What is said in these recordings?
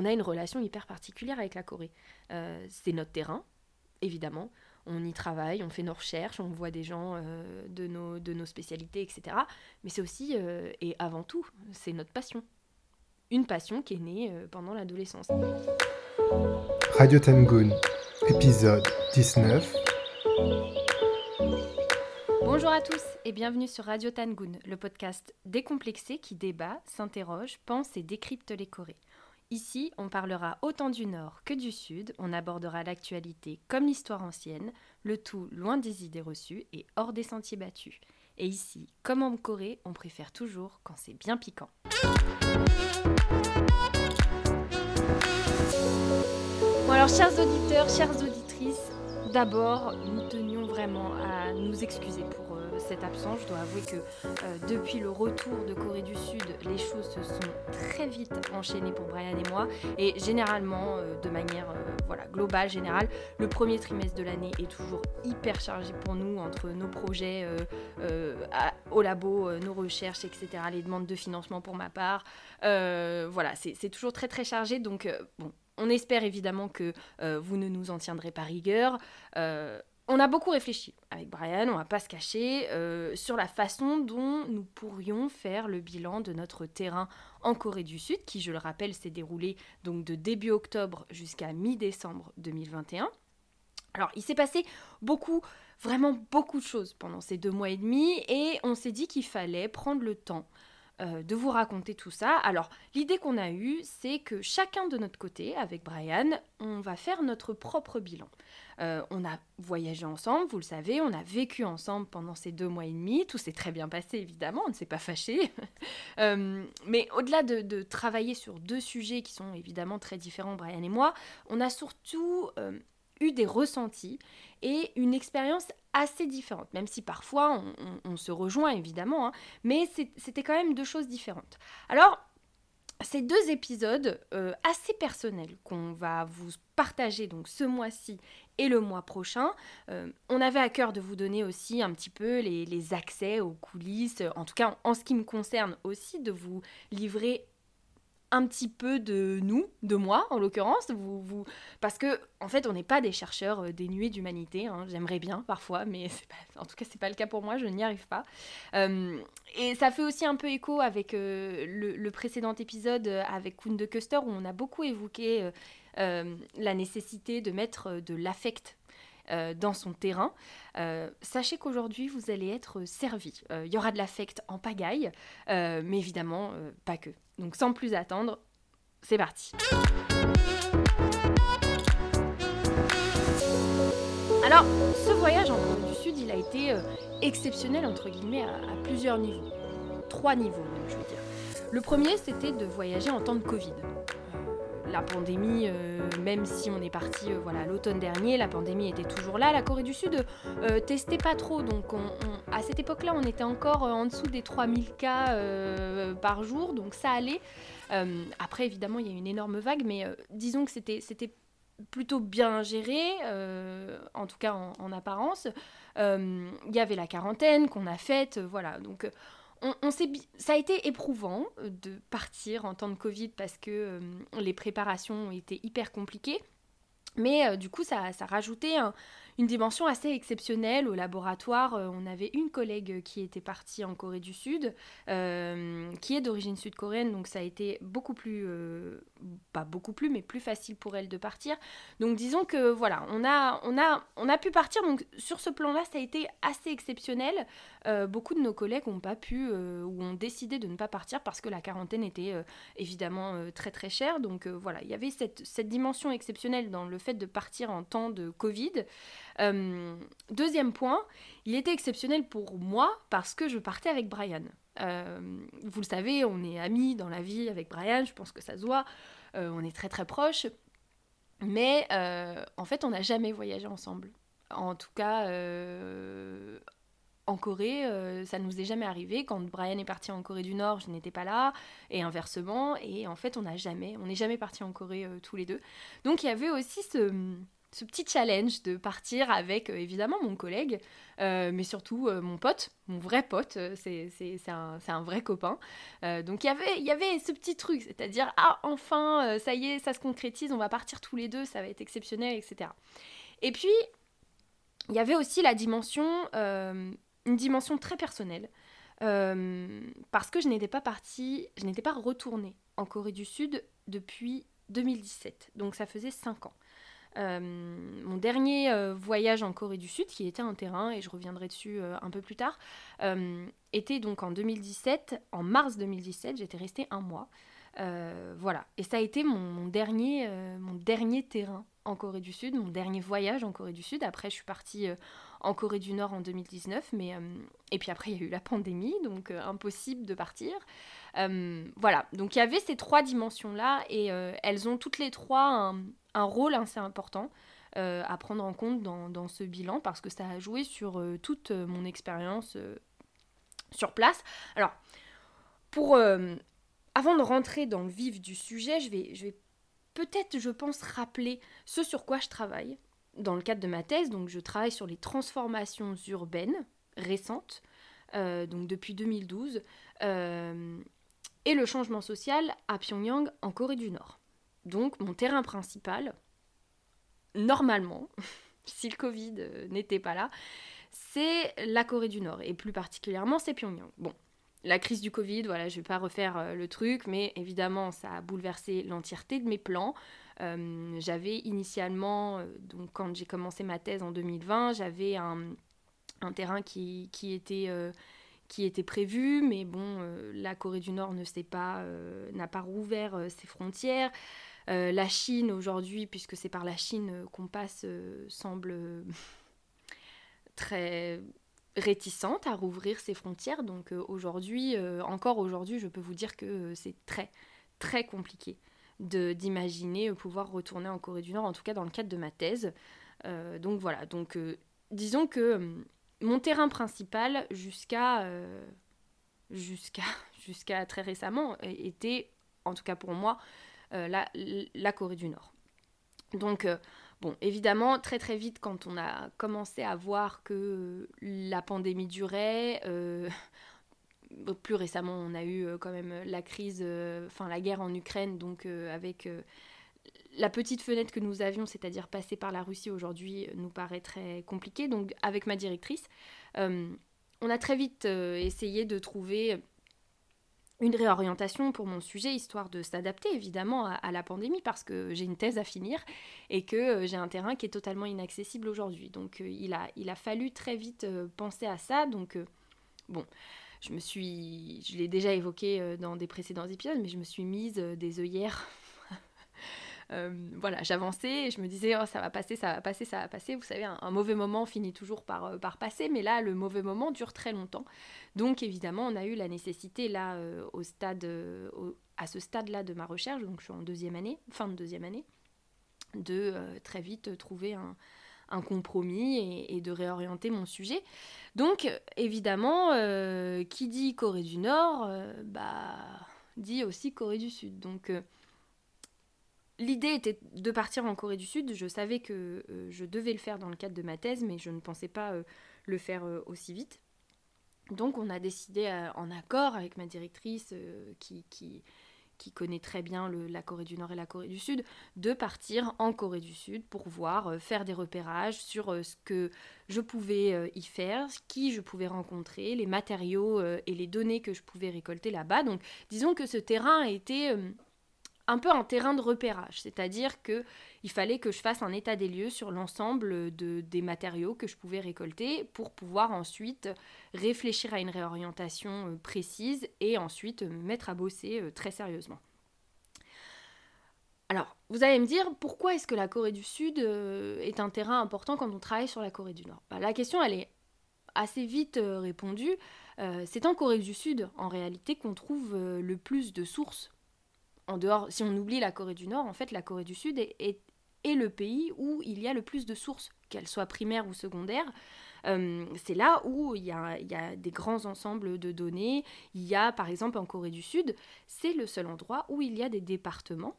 on a une relation hyper particulière avec la Corée. c'est notre terrain, évidemment. On y travaille, on fait nos recherches, on voit des gens de, nos, de nos spécialités, etc. Mais c'est aussi, et avant tout, c'est notre passion. Une passion qui est née pendant l'adolescence. Radio Tangoon, épisode 19. Bonjour à tous et bienvenue sur Radio Tangoon, le podcast décomplexé qui débat, s'interroge, pense et décrypte les Corées. Ici, on parlera autant du Nord que du Sud, on abordera l'actualité comme l'histoire ancienne, le tout loin des idées reçues et hors des sentiers battus. Et ici, comme en Corée, on préfère toujours quand c'est bien piquant. Bon alors, chers auditeurs, chères auditrices, d'abord, nous tenions vraiment à nous excuser pour cette absence. Je dois avouer que euh, depuis le retour de Corée du Sud, les choses se sont très vite enchaînées pour Brian et moi. Et généralement, euh, de manière euh, voilà, globale, générale, le premier trimestre de l'année est toujours hyper chargé pour nous entre nos projets au labo, nos recherches, etc., les demandes de financement pour ma part. voilà, c'est toujours très très chargé. Donc, bon, on espère évidemment que vous ne nous en tiendrez pas rigueur. On a beaucoup réfléchi avec Brian, on va pas se cacher, euh, sur la façon dont nous pourrions faire le bilan de notre terrain en Corée du Sud, qui, je le rappelle, s'est déroulé donc de début octobre jusqu'à mi-décembre 2021. Alors, il s'est passé beaucoup, vraiment beaucoup de choses pendant ces deux mois et demi, et on s'est dit qu'il fallait prendre le temps euh, de vous raconter tout ça. Alors, l'idée qu'on a eue, c'est que chacun de notre côté, avec Brian, on va faire notre propre bilan. Euh, on a voyagé ensemble, vous le savez, on a vécu ensemble pendant ces deux mois et demi. Tout s'est très bien passé, évidemment, on ne s'est pas fâché. Euh, mais au-delà de, travailler sur deux sujets qui sont évidemment très différents, Brian et moi, on a surtout eu des ressentis et une expérience assez différente, même si parfois on, se rejoint évidemment, hein. mais c'était quand même deux choses différentes. Alors, ces deux épisodes assez personnels qu'on va vous partager donc ce mois-ci et le mois prochain. Euh, on avait à cœur de vous donner aussi un petit peu les, accès aux coulisses, en tout cas en ce qui me concerne aussi, de vous livrer un petit peu de nous, de moi en l'occurrence, vous, vous, parce que en fait on n'est pas des chercheurs euh, dénués d'humanité, hein. j'aimerais bien parfois, mais en tout cas c'est pas le cas pour moi, je n'y arrive pas. Euh, et ça fait aussi un peu écho avec le, précédent épisode avec Kuhn de Custer où on a beaucoup évoqué euh, la nécessité de mettre euh, de l'affect euh, dans son terrain. sachez qu'aujourd'hui, vous allez être servi. Il y aura de l'affect en pagaille, mais évidemment, pas que. Donc sans plus attendre, c'est parti. Alors, ce voyage en Corée du Sud, il a été exceptionnel, entre guillemets, à, à, plusieurs niveaux. Trois niveaux, même, je veux dire. Le premier, c'était de voyager en temps de Covid la pandémie, euh, même si on est parti euh, voilà l'automne dernier, la pandémie était toujours là. La Corée du Sud euh, testait pas trop, donc à cette époque-là, on était encore en dessous des 3000 cas par jour, donc ça allait. après, évidemment, il y a une énorme vague, mais disons que c'était c'était plutôt bien géré, en tout cas en, en apparence. Il y avait la quarantaine qu'on a faite, voilà. Donc on, ça a été éprouvant euh, de partir en temps de Covid parce que euh, les préparations été hyper compliquées. Mais euh, du coup, ça, ça rajoutait un, une dimension assez exceptionnelle au laboratoire. Euh, on avait une collègue qui était partie en Corée du Sud, euh, qui est d'origine sud-coréenne, donc ça a été beaucoup plus, euh, pas beaucoup plus, mais plus facile pour elle de partir. Donc disons que voilà, on a, on a, on a pu partir. Donc sur ce plan-là, ça a été assez exceptionnel. beaucoup de nos collègues n'ont pas pu ou ont décidé de ne pas partir parce que la quarantaine était évidemment très très chère. Donc voilà, il y avait cette, cette dimension exceptionnelle dans le fait de partir en temps de Covid. Euh, deuxième point, il était exceptionnel pour moi parce que je partais avec Brian. Euh, vous le savez, on est amis dans la vie avec Brian, je pense que ça se voit, euh, on est très très proches, mais en fait on n'a jamais voyagé ensemble. En tout cas, en Corée, ça ne nous est jamais arrivé. Quand Brian est parti en Corée du Nord, je n'étais pas là, et inversement, et en fait on n'a jamais, on n'est jamais parti en Corée tous les deux. Donc il y avait aussi ce ce petit challenge de partir avec évidemment mon collègue, mais surtout mon pote, mon vrai pote, c'est un, un, vrai copain. donc y il y avait ce petit truc, c'est-à-dire, ah enfin, ça y est, ça se concrétise, on va partir tous les deux, ça va être exceptionnel, etc. Et puis, il y avait aussi la dimension, une dimension très personnelle. Euh, parce que je n'étais pas partie, je n'étais pas retournée en Corée du Sud depuis 2017. Donc ça faisait 5 ans. Euh, mon dernier euh, voyage en Corée du Sud, qui était un terrain, et je reviendrai dessus un peu plus tard, était donc en 2017, en mars 2017, j'étais restée un mois. Voilà, et ça a été mon, dernier, mon dernier terrain en Corée du Sud, mon dernier voyage en Corée du Sud. Après, je suis partie en Corée du Nord en 2019, mais euh, et puis après il y a eu la pandémie, donc euh, impossible de partir. Euh, voilà, donc il y avait ces trois dimensions-là et elles ont toutes les trois un, rôle assez important à prendre en compte dans, ce bilan parce que ça a joué sur toute mon expérience sur place. Alors, pour avant de rentrer dans le vif du sujet, je vais, peut-être, je pense, rappeler ce sur quoi je travaille dans le cadre de ma thèse, donc je travaille sur les transformations urbaines récentes, euh, donc depuis 2012, euh, et le changement social à Pyongyang en Corée du Nord. Donc mon terrain principal, normalement, si le Covid euh, n'était pas là, c'est la Corée du Nord, et plus particulièrement c'est Pyongyang. Bon, la crise du Covid, voilà, je ne vais pas refaire le truc, mais évidemment ça a bouleversé l'entièreté de mes plans. Euh, j'avais initialement, euh, donc quand j'ai commencé ma thèse en 2020, j'avais un, terrain qui, était euh, qui était prévu, mais bon, la Corée du Nord ne pas, n'a pas rouvert ses frontières. la Chine aujourd'hui, puisque c'est par la Chine qu'on passe, semble très réticente à rouvrir ses frontières. Donc aujourd'hui, encore aujourd'hui, je peux vous dire que c'est très très compliqué d'imaginer pouvoir retourner en Corée du Nord, en tout cas dans le cadre de ma thèse. Euh, donc voilà, donc euh, disons que euh, mon terrain principal jusqu'à jusqu'à jusqu'à très récemment était, en tout cas pour moi, la, Corée du Nord. Donc bon, évidemment, très très vite quand on a commencé à voir que la pandémie durait, plus récemment, on a eu euh, quand même la crise, euh, enfin la guerre en Ukraine, donc euh, avec la petite fenêtre que nous avions, c'est-à-dire passer par la Russie aujourd'hui, nous paraît très compliqué. Donc avec ma directrice, on a très vite essayé de trouver une réorientation pour mon sujet, histoire de s'adapter évidemment à, la pandémie, parce que j'ai une thèse à finir et que j'ai un terrain qui est totalement inaccessible aujourd'hui. Donc il, a, il a fallu très vite penser à ça. Donc bon, je me suis, je l'ai déjà évoqué euh, dans des précédents épisodes, mais je me suis mise euh, des œillères. Euh, voilà, j'avançais et je me disais, oh, ça va passer, ça va passer, ça va passer. Vous savez, un, mauvais moment finit toujours par, par passer, mais là, le mauvais moment dure très longtemps. Donc, évidemment, on a eu la nécessité, là, au stade, à ce stade-là de ma recherche, donc je suis en deuxième année, fin de deuxième année, de très vite trouver un, compromis et, de réorienter mon sujet. Donc, évidemment, euh, qui dit Corée du Nord, euh, bah, dit aussi Corée du Sud. Donc, euh, l'idée était de partir en Corée du Sud. Je savais que je devais le faire dans le cadre de ma thèse, mais je ne pensais pas le faire aussi vite. Donc, on a décidé, en accord avec ma directrice, qui, connaît très bien la Corée du Nord et la Corée du Sud, de partir en Corée du Sud pour voir, euh, faire des repérages sur euh, ce que je pouvais euh, y faire, qui je pouvais rencontrer, les matériaux et les données que je pouvais récolter là-bas. Donc disons que ce terrain a été un peu un terrain de repérage, c'est-à-dire que il fallait que je fasse un état des lieux sur l'ensemble de, des matériaux que je pouvais récolter pour pouvoir ensuite réfléchir à une réorientation euh, précise et ensuite me mettre à bosser euh, très sérieusement. Alors, vous allez me dire, pourquoi est-ce que la Corée du Sud euh, est un terrain important quand on travaille sur la Corée du Nord? Bah, La question, elle est assez vite répondue. c'est en Corée du Sud, en réalité, qu'on trouve le plus de sources en dehors, si on oublie la Corée du Nord, en fait, la Corée du Sud est, le pays où il y a le plus de sources, qu'elles soient primaires ou secondaires. Euh, c'est là où il y, a, des grands ensembles de données. Il y a, par exemple, en Corée du Sud, c'est le seul endroit où il y a des départements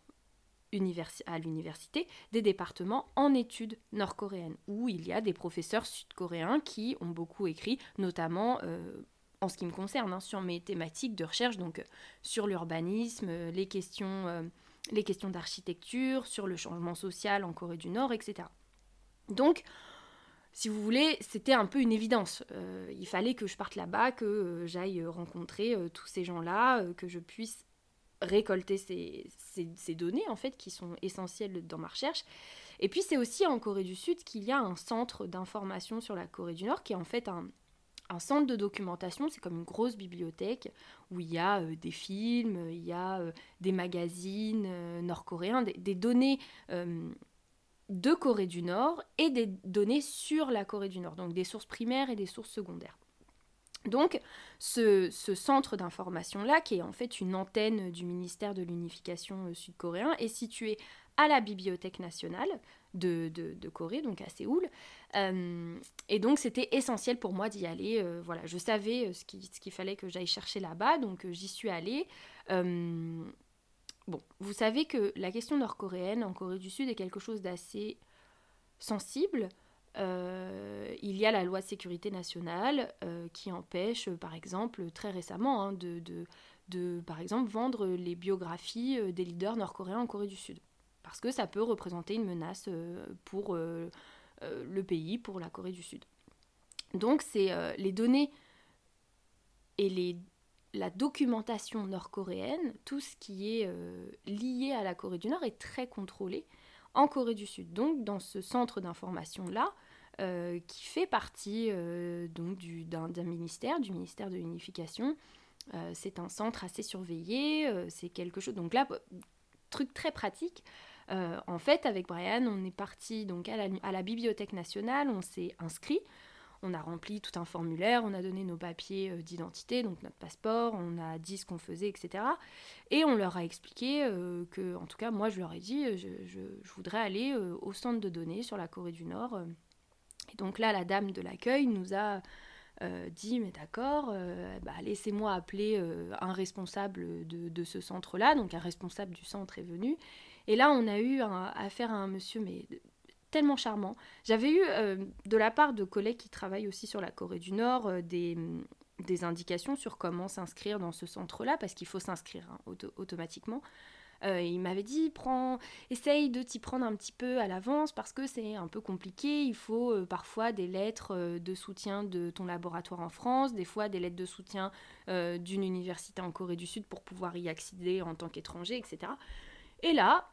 à l'université des départements en études nord-coréennes, où il y a des professeurs sud-coréens qui ont beaucoup écrit, notamment en ce qui me concerne, hein, sur mes thématiques de recherche, donc sur l'urbanisme, les questions, les questions d'architecture, sur le changement social en Corée du Nord, etc. Donc, si vous voulez, c'était un peu une évidence. Euh, il fallait que je parte là-bas, que euh, j'aille rencontrer euh, tous ces gens-là, que je puisse récolter ces, données, en fait, qui sont essentielles dans ma recherche. Et puis, c'est aussi en Corée du Sud qu'il y a un centre d'information sur la Corée du Nord, qui est en fait un, centre de documentation, c'est comme une grosse bibliothèque où il y a des films, il y a des magazines nord-coréens, des, données de Corée du Nord et des données sur la Corée du Nord, donc des sources primaires et des sources secondaires. Donc ce, centre d'information-là, qui est en fait une antenne du ministère de l'unification euh, sud-coréen, est situé à la Bibliothèque nationale de, Corée, donc à Séoul. Euh, et donc c'était essentiel pour moi d'y aller. Euh, voilà, je savais ce qu'il fallait que j'aille chercher là-bas, donc j'y suis allée. Vous savez que la question nord-coréenne en Corée du Sud est quelque chose d'assez sensible. Euh, il y a la loi de sécurité nationale euh, qui empêche, par exemple, très récemment, hein, de, de, par exemple, vendre les biographies euh, des leaders nord-coréens en Corée du Sud. Parce que ça peut représenter une menace pour le pays, pour la Corée du Sud. Donc, c'est les données et les la documentation nord-coréenne, tout ce qui est euh, lié à la Corée du Nord est très contrôlé en Corée du Sud. Donc dans ce centre d'information-là, euh, qui fait partie euh, d'un ministère, du ministère de l'unification, c'est un centre assez surveillé, c'est quelque chose... Donc là, truc très pratique, en fait, avec Brian, on est parti donc à la, à la Bibliothèque nationale, on s'est inscrit, on a rempli tout un formulaire, on a donné nos papiers euh, d'identité, donc notre passeport, on a dit ce qu'on faisait, etc. Et on leur a expliqué euh, que, en tout cas, moi, je leur ai dit, euh, je, voudrais aller au centre de données sur la Corée du Nord. Et donc là, la dame de l'accueil nous a dit, mais d'accord, bah, laissez-moi appeler un responsable de, ce centre-là. Donc un responsable du centre est venu. Et là, on a eu affaire à un monsieur, mais tellement charmant. J'avais eu euh, de la part de collègues qui travaillent aussi sur la Corée du Nord euh, des, indications sur comment s'inscrire dans ce centre-là, parce qu'il faut s'inscrire hein, automatiquement. Euh, il m'avait dit, prends, essaye de t'y prendre un petit peu à l'avance parce que c'est un peu compliqué. Il faut parfois des lettres de soutien de ton laboratoire en France, des fois des lettres de soutien d'une université en Corée du Sud pour pouvoir y accéder en tant qu'étranger, etc. Et là,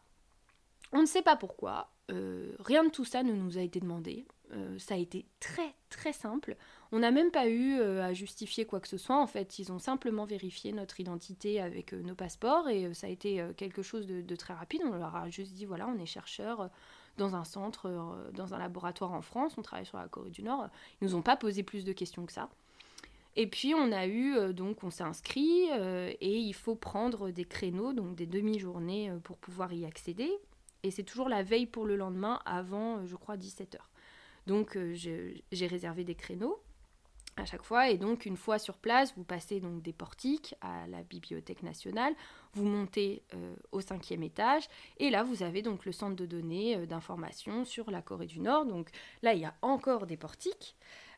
on ne sait pas pourquoi, euh, rien de tout ça ne nous a été demandé. Euh, ça a été très très simple. On n'a même pas eu euh, à justifier quoi que ce soit. En fait, ils ont simplement vérifié notre identité avec nos passeports et ça a été quelque chose de, très rapide. On leur a juste dit voilà, on est chercheur dans un centre, dans un laboratoire en France, on travaille sur la Corée du Nord. Ils nous ont pas posé plus de questions que ça. Et puis on a eu, donc on s'est inscrit et il faut prendre des créneaux, donc des demi-journées pour pouvoir y accéder. Et c'est toujours la veille pour le lendemain avant, euh, je crois, 17h. Donc euh, j'ai réservé des créneaux à chaque fois. Et donc, une fois sur place, vous passez donc des portiques à la Bibliothèque nationale, vous montez euh, au cinquième étage, et là, vous avez donc le centre de données d'information sur la Corée du Nord. Donc là, il y a encore des portiques.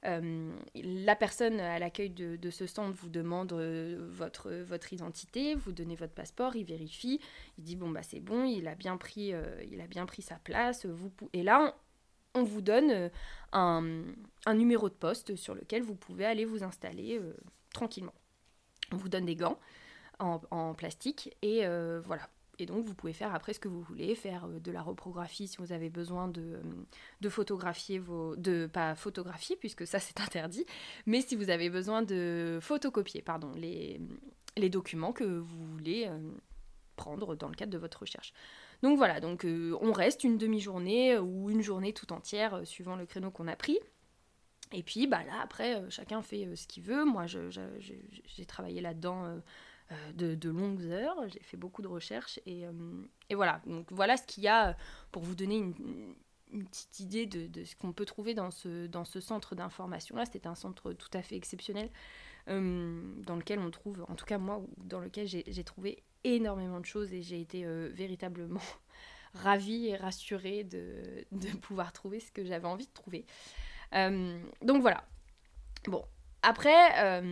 Euh, la personne à l'accueil de, ce centre vous demande euh, votre, votre identité, vous donnez votre passeport, il vérifie, il dit bon bah c'est bon, il a bien pris, euh, sa place, vous et là on, vous donne un, numéro de poste sur lequel vous pouvez aller vous installer tranquillement. On vous donne des gants en plastique et voilà, et donc, vous pouvez faire après ce que vous voulez, faire euh, de la reprographie si vous avez besoin de, euh, de photographier vos... de pas photographier, puisque ça c'est interdit, mais si vous avez besoin de photocopier, pardon, les, les documents que vous voulez euh, prendre dans le cadre de votre recherche. Donc voilà, donc on reste une demi-journée ou une journée tout entière, suivant le créneau qu'on a pris. Et puis bah là, après, chacun fait ce qu'il veut. Moi, j'ai travaillé là-dedans euh, de, longues heures. J'ai fait beaucoup de recherches et, euh, voilà. Donc voilà ce qu'il y a pour vous donner une, petite idée de, ce qu'on peut trouver dans ce, dans ce centre d'information-là. C'était un centre tout à fait exceptionnel. dans lequel on trouve, en tout cas moi, dans lequel j'ai trouvé énormément de choses et j'ai été véritablement ravie et rassurée de, pouvoir trouver ce que j'avais envie de trouver. donc voilà. Bon, après,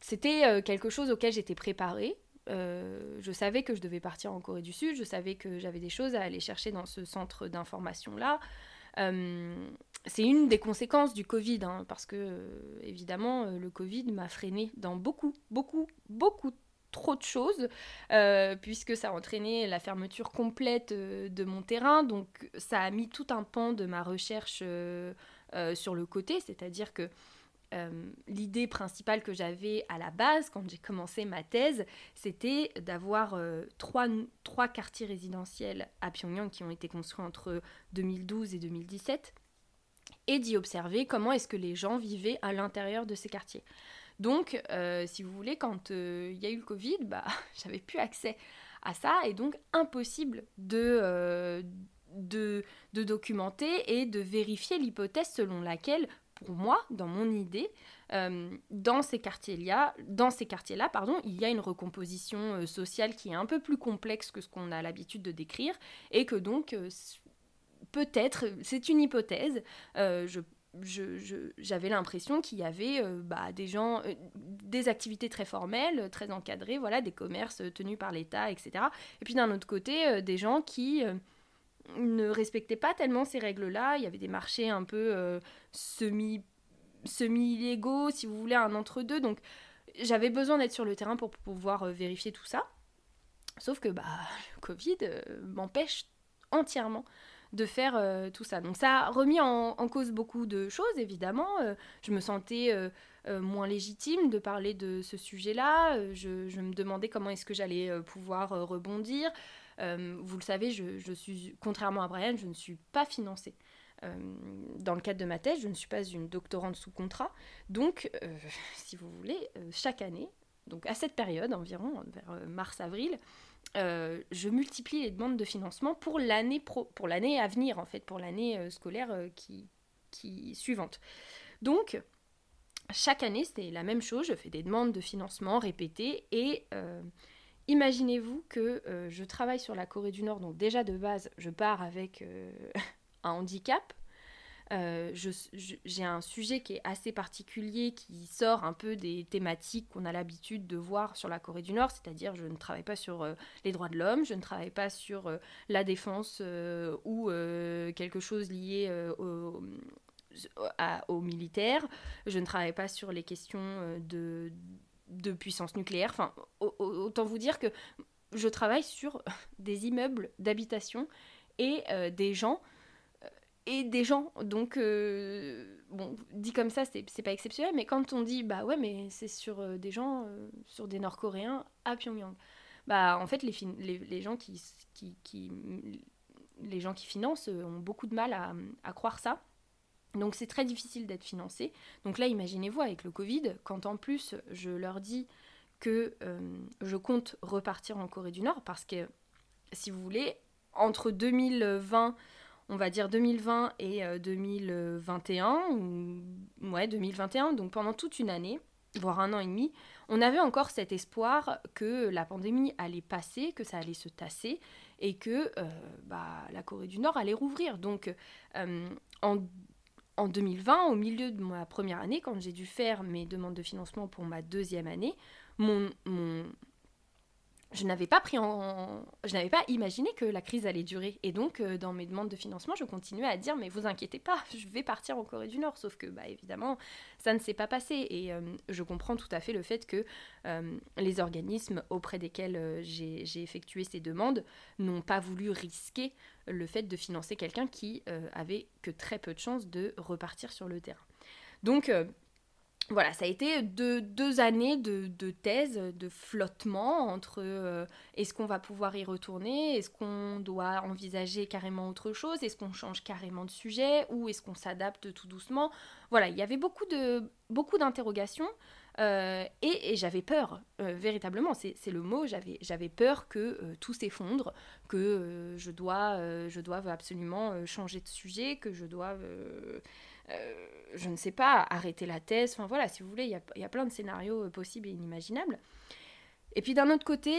c'était quelque chose auquel j'étais préparée. Euh, je savais que je devais partir en Corée du Sud, je savais que j'avais des choses à aller chercher dans ce centre d'information-là. Euh, c'est une des conséquences du Covid, hein, parce que euh, évidemment, le Covid m'a freiné dans beaucoup, beaucoup, beaucoup trop de choses, puisque ça a entraîné la fermeture complète de mon terrain, donc ça a mis tout un pan de ma recherche sur le côté, c'est-à-dire que euh, l'idée principale que j'avais à la base quand j'ai commencé ma thèse, c'était d'avoir euh, trois, trois, quartiers résidentiels à Pyongyang qui ont été construits entre 2012 et 2017 et d'y observer comment est-ce que les gens vivaient à l'intérieur de ces quartiers. Donc, euh, si vous voulez, quand il y a eu le Covid, bah, j'avais plus accès à ça et donc impossible de, de, de documenter et de vérifier l'hypothèse selon laquelle pour moi, dans mon idée, euh, dans ces quartiers-là, dans ces quartiers-là, pardon, il y a une recomposition euh, sociale qui est un peu plus complexe que ce qu'on a l'habitude de décrire, et que donc euh, peut-être, c'est une hypothèse, j'avais l'impression qu'il y avait bah, des gens, des activités très formelles, très encadrées, voilà, des commerces tenus par l'État, etc. Et puis d'un autre côté, des gens qui ne respectaient pas tellement ces règles-là. Il y avait des marchés un peu euh, semi semi-illégaux, si vous voulez, un entre-deux. Donc j'avais besoin d'être sur le terrain pour pouvoir euh, vérifier tout ça. Sauf que bah, le Covid euh, m'empêche entièrement de faire tout ça. Donc ça a remis en, cause beaucoup de choses, évidemment. je me sentais moins légitime de parler de ce sujet-là. Je, je, me demandais comment est-ce que j'allais pouvoir rebondir. Euh, vous le savez, je, suis, contrairement à Brian, je ne suis pas financée. Euh, dans le cadre de ma thèse, je ne suis pas une doctorante sous contrat. Donc, euh, si vous voulez, chaque année, donc à cette période environ, vers mars-avril, je multiplie les demandes de financement pour l'année à venir en fait, pour l'année scolaire qui, qui suivante. Donc chaque année, c'est la même chose. Je fais des demandes de financement répétées et Imaginez-vous que euh, je travaille sur la Corée du Nord, donc déjà de base, je pars avec euh, un handicap. Euh, j'ai un sujet qui est assez particulier, qui sort un peu des thématiques qu'on a l'habitude de voir sur la Corée du Nord, c'est-à-dire je ne travaille pas sur les droits de l'homme, je ne travaille pas sur la défense ou quelque chose lié au, aux militaires, je ne travaille pas sur les questions de de puissance nucléaire. Enfin, autant vous dire que je travaille sur des immeubles d'habitation et euh, des gens. Euh, et des gens. Donc, euh, bon, dit comme ça, c'est pas exceptionnel, mais quand on dit, bah ouais, mais c'est sur des gens, sur des Nord-Coréens à Pyongyang, bah en fait, les, gens qui financent ont beaucoup de mal à croire ça. Donc c'est très difficile d'être financé. Donc là, imaginez-vous avec le Covid, quand en plus je leur dis que euh, je compte repartir en Corée du Nord, parce que si vous voulez, entre 2020, on va dire 2020 et 2021, euh, ou, ouais, 2021, donc pendant toute une année, voire un an et demi, on avait encore cet espoir que la pandémie allait passer, que ça allait se tasser et que euh, bah, la Corée du Nord allait rouvrir. Donc en en 2020, au milieu de ma première année, quand j'ai dû faire mes demandes de financement pour ma deuxième année, mon, mon, je n'avais pas pris je n'avais pas imaginé que la crise allait durer. Et donc, euh, dans mes demandes de financement, je continuais à dire mais vous inquiétez pas, je vais partir en Corée du Nord. Sauf que, bah évidemment, ça ne s'est pas passé. Et euh, je comprends tout à fait le fait que euh, les organismes auprès desquels j'ai effectué ces demandes n'ont pas voulu risquer le fait de financer quelqu'un qui avait que très peu de chances de repartir sur le terrain. Donc voilà, ça a été deux, années de, thèse, de flottement entre euh, est-ce qu'on va pouvoir y retourner, est-ce qu'on doit envisager carrément autre chose, est-ce qu'on change carrément de sujet? Ou est-ce qu'on s'adapte tout doucement? Voilà, il y avait beaucoup de beaucoup d'interrogations euh, et, j'avais peur, euh, véritablement, c'est le mot, j'avais peur que tout s'effondre, que je, dois, je doive absolument changer de sujet, que je doive je ne sais pas, arrêter la thèse. Enfin voilà, si vous voulez, il y a, plein de scénarios possibles et inimaginables. Et puis d'un autre côté,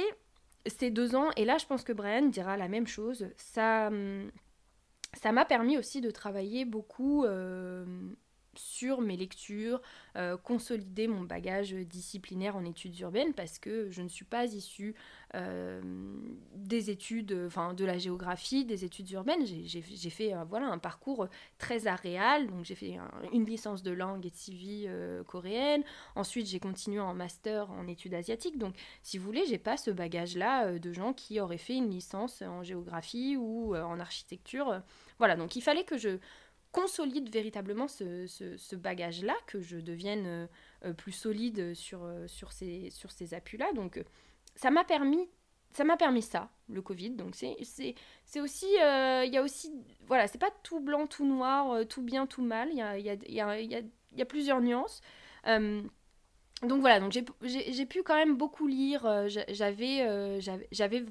ces deux ans, et là je pense que Brian dira la même chose, ça hum, ça m'a permis aussi de travailler beaucoup sur mes lectures, euh, consolider mon bagage disciplinaire en études urbaines parce que je ne suis pas issue euh, des études, enfin de la géographie, des études urbaines. J'ai fait euh, voilà, un parcours très aréal, donc j'ai fait une licence de langue et de civi coréenne. Ensuite, j'ai continué en master en études asiatiques. Donc, si vous voulez, j'ai pas ce bagage-là de gens qui auraient fait une licence en géographie ou en architecture. Voilà, donc il fallait que je consolide véritablement ce, bagage-là, que je devienne euh, euh, plus solide sur, euh, sur ces, appuis-là. Donc ça m'a permis ça m'a permis ça, le Covid. Donc c'est, aussi, il y a aussi, voilà, c'est pas tout blanc, tout noir, tout bien, tout mal. Il y a, plusieurs nuances. donc voilà, donc j'ai, pu quand même beaucoup lire. j'avais, j'avais, j'avais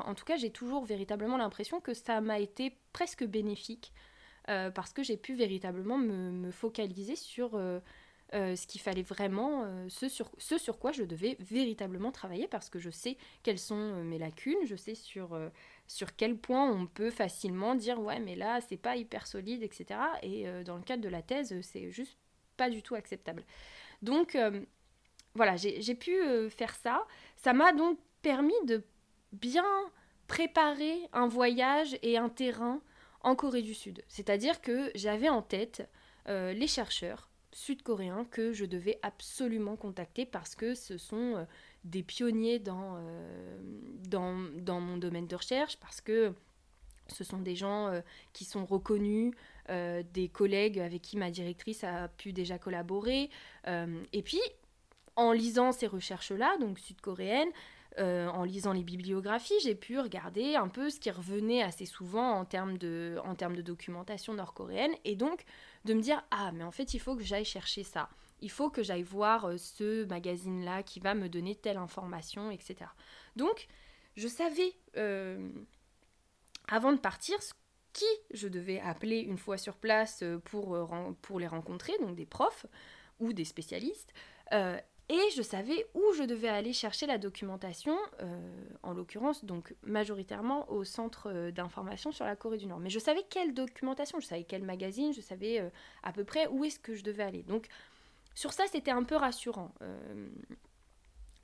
en tout cas, j'ai toujours véritablement l'impression que ça m'a été presque bénéfique euh, parce que j'ai pu véritablement me, focaliser sur euh, euh, ce qu'il fallait vraiment, ce, sur, ce sur quoi je devais véritablement travailler, parce que je sais quelles sont mes lacunes, je sais sur, sur quel point on peut facilement dire ouais mais là c'est pas hyper solide, etc. Et dans le cadre de la thèse, c'est juste pas du tout acceptable. Donc voilà, j'ai pu faire ça. Ça m'a donc permis de bien préparer un voyage et un terrain en Corée du Sud. C'est-à-dire que j'avais en tête euh, les chercheurs sud-coréens que je devais absolument contacter parce que ce sont euh, des pionniers euh, dans, dans, mon domaine de recherche, parce que ce sont des gens qui sont reconnus, des collègues avec qui ma directrice a pu déjà collaborer. et puis, en lisant ces recherches-là, donc sud-coréennes, euh, en lisant les bibliographies, j'ai pu regarder un peu ce qui revenait assez souvent en termes de, documentation nord-coréenne, et donc de me dire, ah, mais en fait, il faut que j'aille chercher ça. Il faut que j'aille voir euh, ce magazine-là qui va me donner telle information, etc. Donc, je savais, euh, avant de partir, qui je devais appeler une fois sur place pour les rencontrer, donc des profs ou des spécialistes, et je savais où je devais aller chercher la documentation, euh, en l'occurrence donc majoritairement au centre euh, d'information sur la Corée du Nord. Mais je savais quelle documentation, je savais quel magazine, je savais euh, à peu près où est-ce que je devais aller. Donc sur ça c'était un peu rassurant.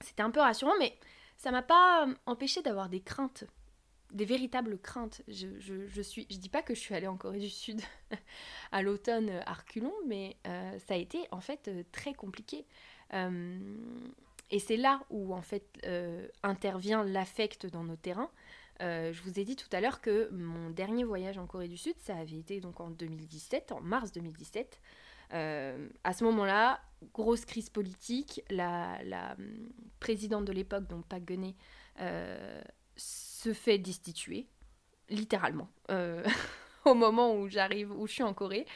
c'était un peu rassurant, mais ça m'a pas empêché d'avoir des craintes, des véritables craintes. Je, je, suis, je dis pas que je suis allée en Corée du Sud à l'automne à Arculon, mais ça a été en fait très compliqué. Euh, et c'est là où en fait euh, intervient l'affect dans nos terrains. Euh, je vous ai dit tout à l'heure que mon dernier voyage en Corée du Sud, ça avait été donc en 2017, en mars 2017. à ce moment-là, grosse crise politique, la, présidente de l'époque, donc Park geun se fait destituer, littéralement, au moment où j'arrive, où je suis en Corée.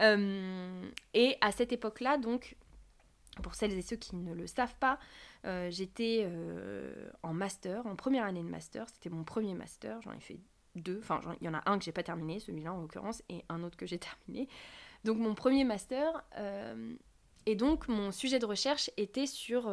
et à cette époque-là, donc, pour celles et ceux qui ne le savent pas, euh, j'étais euh, en master, en première année de master. C'était mon premier master. J'en ai fait deux. Enfin, il y en a un que j'ai pas terminé, celui-là en l'occurrence, et un autre que j'ai terminé. Donc mon premier master. Euh, et donc mon sujet de recherche était sur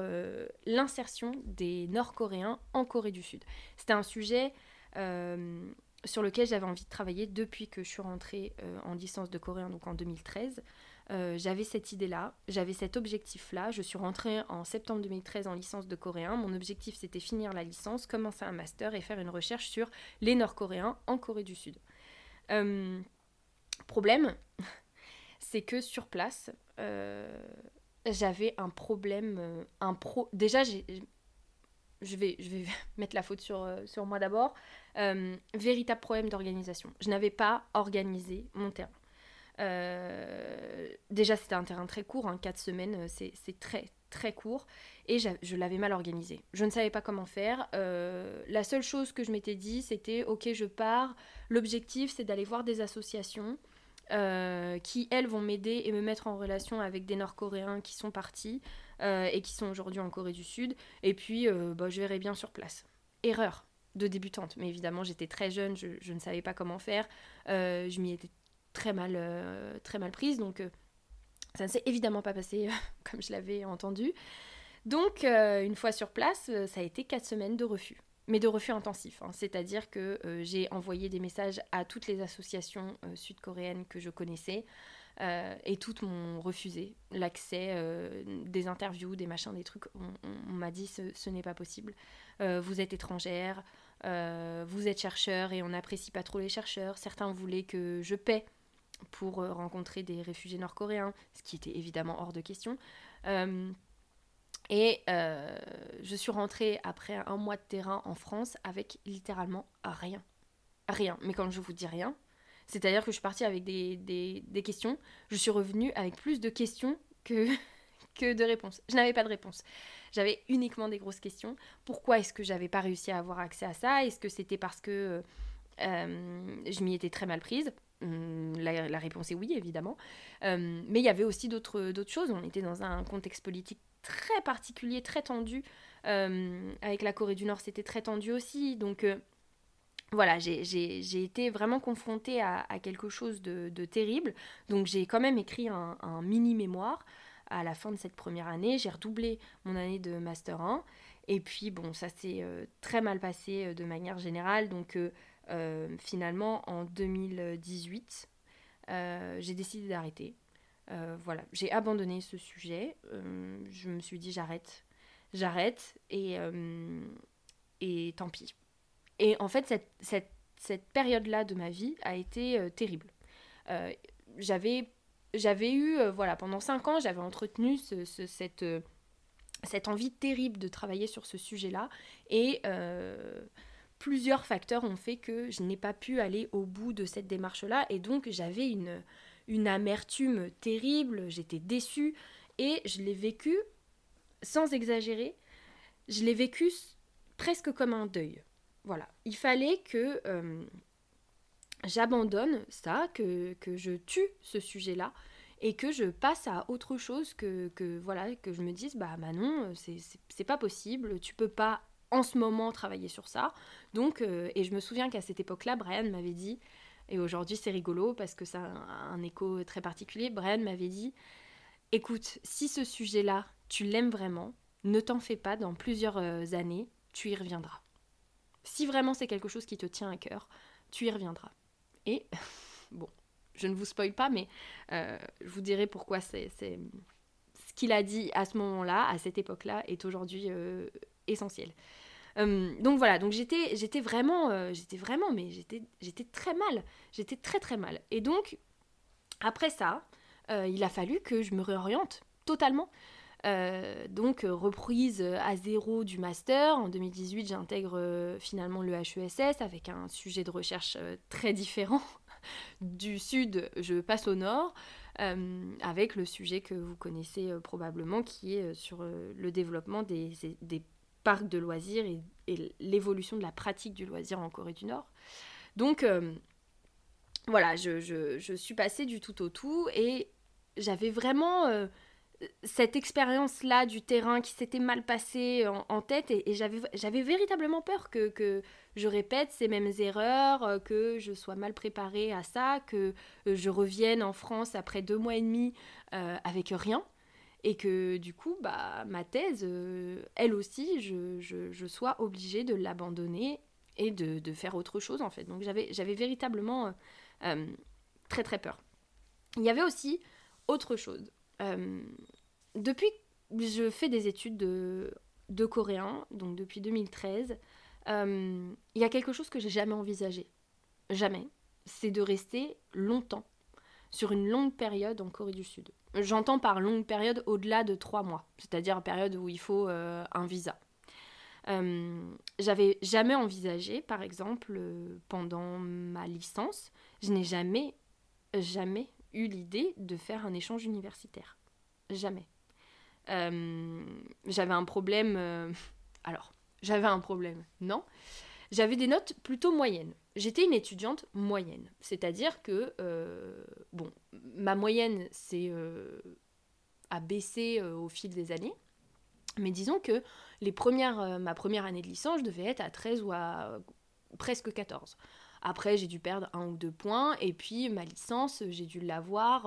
l'insertion des Nord-Coréens en Corée du Sud. C'était un sujet sur lequel j'avais envie de travailler depuis que je suis rentrée en licence de coréen, donc en 2013. Euh, j'avais cette idée-là, j'avais cet objectif-là. Je suis rentrée en septembre 2013 en licence de coréen. Mon objectif, c'était finir la licence, commencer un master et faire une recherche sur les Nord-Coréens en Corée du Sud. Euh, problème, c'est que sur place, euh, j'avais un problème, un pro. Déjà, je vais, je vais mettre la faute sur, sur moi d'abord, véritable problème d'organisation. Je n'avais pas organisé mon terrain. Euh, déjà, c'était un terrain très court, hein, 4 semaines, euh, c'est très très court, et je l'avais mal organisé. Je ne savais pas comment faire. Euh, la seule chose que je m'étais dit, c'était ok, je pars. L'objectif, c'est d'aller voir des associations qui, elles, vont m'aider et me mettre en relation avec des Nord-Coréens qui sont partis et qui sont aujourd'hui en Corée du Sud. Et puis, bah, je verrai bien sur place. Erreur de débutante, mais évidemment, j'étais très jeune, je, je, ne savais pas comment faire. je m'y étais très mal, très mal prise. Donc ça ne s'est évidemment pas passé comme je l'avais entendu. Donc une fois sur place, ça a été quatre semaines de refus mais de refus intensif. Hein. C'est-à-dire que j'ai envoyé des messages à toutes les associations sud-coréennes que je connaissais euh, et toutes m'ont refusé l'accès, euh, des interviews, des machins, des trucs. On, m'a dit ce, n'est pas possible. Euh, vous êtes étrangère, vous êtes chercheur et on n'apprécie pas trop les chercheurs. Certains voulaient que je paie pour rencontrer des réfugiés nord-coréens, ce qui était évidemment hors de question. et je suis rentrée après un mois de terrain en France avec littéralement rien. Rien. Mais quand je vous dis rien, c'est-à-dire que je suis partie avec des, des, questions. Je suis revenue avec plus de questions que, que de réponses. Je n'avais pas de réponse. J'avais uniquement des grosses questions. Pourquoi est-ce que j'avais pas réussi à avoir accès à ça? Est-ce que c'était parce que euh, je m'y étais très mal prise? Hum, la, réponse est oui, évidemment. Euh, mais il y avait aussi d'autres choses. On était dans un contexte politique très particulier, très tendu. Euh, avec la Corée du Nord, c'était très tendu aussi. Donc, voilà, j'ai été vraiment confrontée à, quelque chose de, terrible. Donc j'ai quand même écrit un, mini-mémoire à la fin de cette première année. J'ai redoublé mon année de Master 1. Et puis bon, ça s'est euh, très mal passé euh, de manière générale. Donc euh, finalement, en 2018, j'ai décidé d'arrêter. voilà, j'ai abandonné ce sujet. je me suis dit j'arrête, j'arrête et, et tant pis. Et en fait, cette, cette, cette période-là de ma vie a été euh, terrible. Euh, j'avais, j'avais eu, euh, voilà, pendant cinq ans, j'avais entretenu ce, cette, cette envie terrible de travailler sur ce sujet-là. Et plusieurs facteurs ont fait que je n'ai pas pu aller au bout de cette démarche-là. Et donc, j'avais une, une amertume terrible, j'étais déçue. Et je l'ai vécu, sans exagérer, je l'ai vécu presque comme un deuil. Voilà, il fallait que euh, j'abandonne ça, que, je tue ce sujet-là et que je passe à autre chose que, voilà que je me dise bah Manon c'est pas possible tu peux pas en ce moment travailler sur ça donc euh, et je me souviens qu'à cette époque-là Brian m'avait dit et aujourd'hui c'est rigolo parce que ça a un écho très particulier Brian m'avait dit écoute si ce sujet-là tu l'aimes vraiment ne t'en fais pas dans plusieurs euh, années tu y reviendras si vraiment c'est quelque chose qui te tient à cœur, tu y reviendras. Et bon, je ne vous spoil pas, mais euh, je vous dirai pourquoi c'est ce qu'il a dit à ce moment-là, à cette époque-là, est aujourd'hui essentiel. Hum, donc voilà, donc j'étais j'étais vraiment euh, j'étais vraiment mais j'étais j'étais très mal, j'étais très très mal. Et donc après ça, il a fallu que je me réoriente totalement. Euh, donc euh, reprise à zéro du master. En 2018, j'intègre euh, finalement le HESS avec un sujet de recherche très différent. du sud, je passe au nord avec le sujet que vous connaissez probablement qui est sur le développement des, parcs de loisirs et, l'évolution de la pratique du loisir en Corée du Nord. Donc voilà, je, suis passée du tout au tout et j'avais vraiment cette expérience-là du terrain qui s'était mal passée en, tête et, j'avais véritablement peur que, je répète ces mêmes erreurs, euh, que je sois mal préparée à ça, que euh, je revienne en France après deux mois et demi euh, avec rien et que du coup bah, ma thèse, elle aussi, je, sois obligée de l'abandonner et de, faire autre chose en fait. Donc j'avais véritablement très très peur. Il y avait aussi autre chose. Euh, depuis que je fais des études de, de coréen, donc depuis 2013, euh, il y a quelque chose que j'ai jamais envisagé. Jamais. C'est de rester longtemps, sur une longue période en Corée du Sud. J'entends par longue période au-delà de trois mois, c'est-à-dire période où il faut euh, un visa. J'avais jamais envisagé, par exemple, pendant ma licence, je n'ai jamais, jamais eu l'idée de faire un échange universitaire. Jamais. Euh, j'avais un problème. Euh, alors, j'avais un problème, non. J'avais des notes plutôt moyennes. J'étais une étudiante moyenne. C'est-à-dire que, euh, bon, ma moyenne, c'est a baissé au fil des années. Mais disons que les premières, ma première année de licence, je devais être à 13 ou à presque 14. Après, j'ai dû perdre un ou deux points. Et puis, ma licence, j'ai dû l'avoir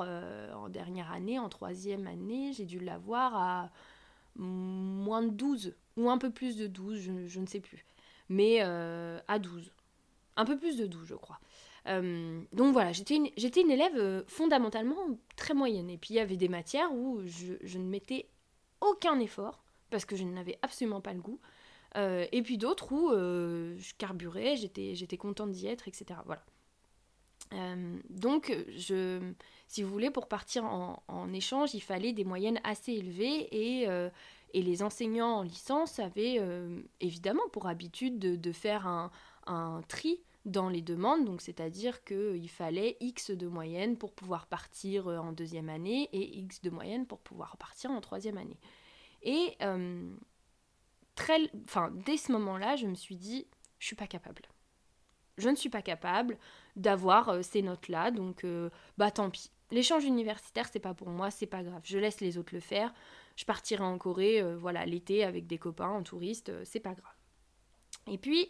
en dernière année, en troisième année, j'ai dû l'avoir à moins de 12 ou un peu plus de 12, je, ne sais plus. Mais à 12. Un peu plus de 12, je crois. donc voilà, j'étais une, une, élève fondamentalement très moyenne. Et puis il y avait des matières où je, ne mettais aucun effort parce que je n'avais absolument pas le goût. Euh, et puis d'autres où euh, je carburais, j'étais, contente d'y être, etc. Voilà. Euh, donc, si vous voulez, pour partir en, échange, il fallait des moyennes assez élevées et, et les enseignants en licence avaient évidemment pour habitude de, faire un, tri dans les demandes, donc c'est-à-dire qu'il fallait X de moyenne pour pouvoir partir en deuxième année et X de moyenne pour pouvoir partir en troisième année. Et euh, très, enfin, dès ce moment-là, je me suis dit, je suis pas capable. Je ne suis pas capable d'avoir euh, ces notes-là, donc euh, bah tant pis. L'échange universitaire, c'est pas pour moi, c'est pas grave. Je laisse les autres le faire. Je partirai en Corée, voilà, l'été avec des copains en touriste, c'est pas grave. Et puis,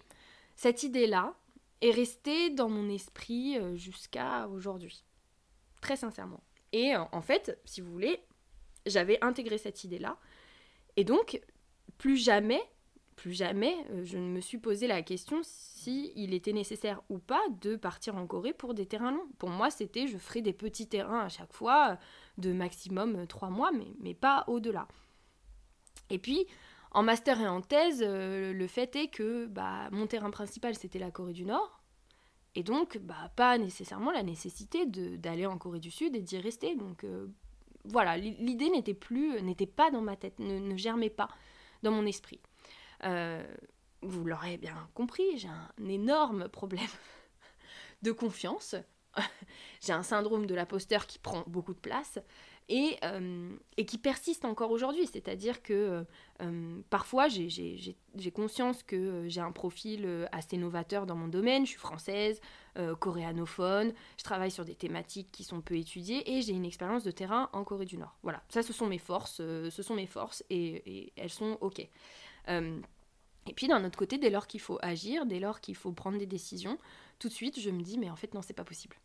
cette idée-là est restée dans mon esprit jusqu'à aujourd'hui. Très sincèrement. Et en fait, si vous voulez, j'avais intégré cette idée-là et donc, plus jamais, plus jamais, euh, je ne me suis posé la question si il était nécessaire ou pas de partir en Corée pour des terrains longs. Pour moi, c'était je ferai des petits terrains à chaque fois, de maximum euh, trois mois, mais, pas au-delà. Et puis, en master et en thèse, euh, le fait est que bah, mon terrain principal, c'était la Corée du Nord. Et donc, bah, pas nécessairement la nécessité d'aller en Corée du Sud et d'y rester. Donc, voilà, l'idée n'était plus, n'était pas dans ma tête, ne, germait pas dans mon esprit. Euh, vous l'aurez bien compris, j'ai un énorme problème de confiance. j'ai un syndrome de l'imposteur qui prend beaucoup de place et, euh, qui persiste encore aujourd'hui. C'est-à-dire que euh, parfois j'ai conscience que j'ai un profil assez novateur dans mon domaine, je suis française, coréanophone, je travaille sur des thématiques qui sont peu étudiées et j'ai une expérience de terrain en Corée du Nord. Voilà, ça ce sont mes forces, ce sont mes forces et, elles sont ok. Euh, et puis d'un autre côté, dès lors qu'il faut agir, dès lors qu'il faut prendre des décisions, tout de suite je me dis mais en fait non c'est pas possible.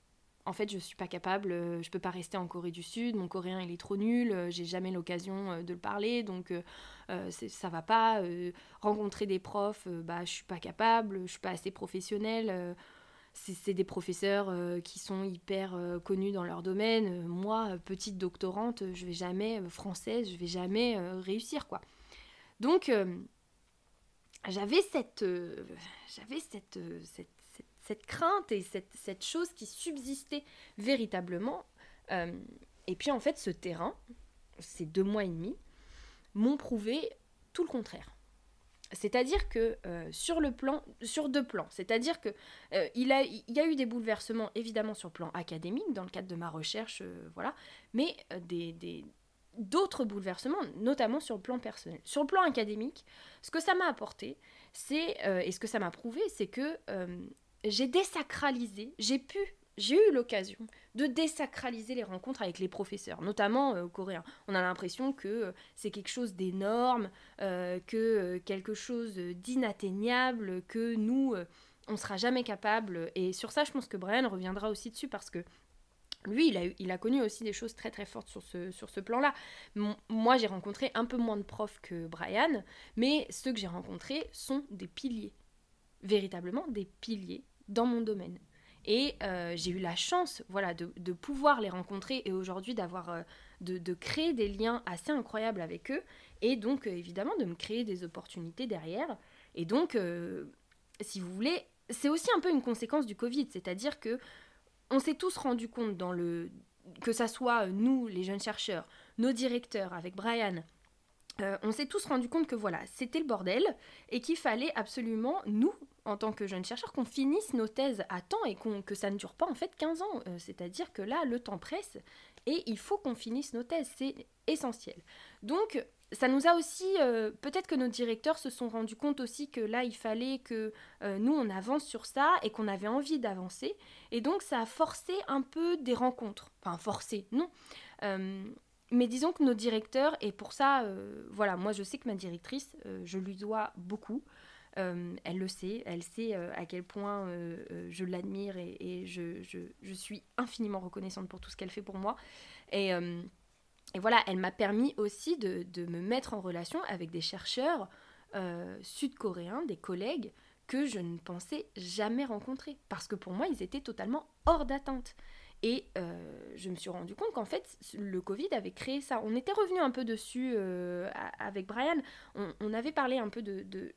En fait, je suis pas capable, je peux pas rester en Corée du Sud, mon coréen il est trop nul, j'ai jamais l'occasion de le parler, donc ça va pas. rencontrer des profs, bah je suis pas capable, je suis pas assez professionnelle c'est des professeurs euh, qui sont hyper euh, connus dans leur domaine. moi, petite doctorante, je vais jamais, euh, française, je vais jamais réussir, quoi. Donc, j'avais cette, j'avais cette, crainte et cette, chose qui subsistait véritablement. et puis, en fait, ce terrain, ces deux mois et demi, m'ont prouvé tout le contraire. C'est-à-dire que euh, sur le plan, sur deux plans, c'est-à-dire que euh, il, y a eu des bouleversements évidemment sur le plan académique dans le cadre de ma recherche, euh, voilà, mais des, d'autres bouleversements, notamment sur le plan personnel. Sur le plan académique, ce que ça m'a apporté, c'est et ce que ça m'a prouvé, c'est que j'ai désacralisé, j'ai pu j'ai eu l'occasion de désacraliser les rencontres avec les professeurs, notamment euh, coréens. On a l'impression que euh, c'est quelque chose d'énorme, euh, que quelque chose d'inatteignable, que nous, on sera jamais capable. Et sur ça, je pense que Brian reviendra aussi dessus parce que lui, il a, connu aussi des choses très très fortes sur ce, plan-là. Moi, j'ai rencontré un peu moins de profs que Brian, mais ceux que j'ai rencontrés sont des piliers, véritablement des piliers dans mon domaine. Et euh, j'ai eu la chance voilà, de, pouvoir les rencontrer et aujourd'hui d'avoir euh, de, de, créer des liens assez incroyables avec eux et donc euh, évidemment de me créer des opportunités derrière. Et donc, si vous voulez, c'est aussi un peu une conséquence du Covid, c'est-à-dire que on s'est tous rendu compte dans le que ça soit nous les jeunes chercheurs, nos directeurs avec Brian, on s'est tous rendu compte que voilà, c'était le bordel et qu'il fallait absolument, nous, en tant que jeune chercheur qu'on finisse nos thèses à temps et que ça ne dure pas en fait 15 ans. Euh, c'est-à-dire que là, le temps presse et il faut qu'on finisse nos thèses, c'est essentiel. Donc, ça nous a aussi, euh, peut-être que nos directeurs se sont rendus compte aussi que là, il fallait que euh, nous, on avance sur ça et qu'on avait envie d'avancer. Et donc, ça a forcé un peu des rencontres. Enfin, forcé, non. mais disons que nos directeurs, et pour ça, voilà, moi je sais que ma directrice, je lui dois beaucoup. elle le sait, elle sait à quel point je l'admire et, je, je, suis infiniment reconnaissante pour tout ce qu'elle fait pour moi. Et, et voilà, elle m'a permis aussi de, de, me mettre en relation avec des chercheurs sud-coréens, des collègues que je ne pensais jamais rencontrer. Parce que pour moi, ils étaient totalement hors d'atteinte. Et euh, je me suis rendu compte qu'en fait, le Covid avait créé ça. On était revenu un peu dessus euh, avec Brian. On, avait parlé un peu de,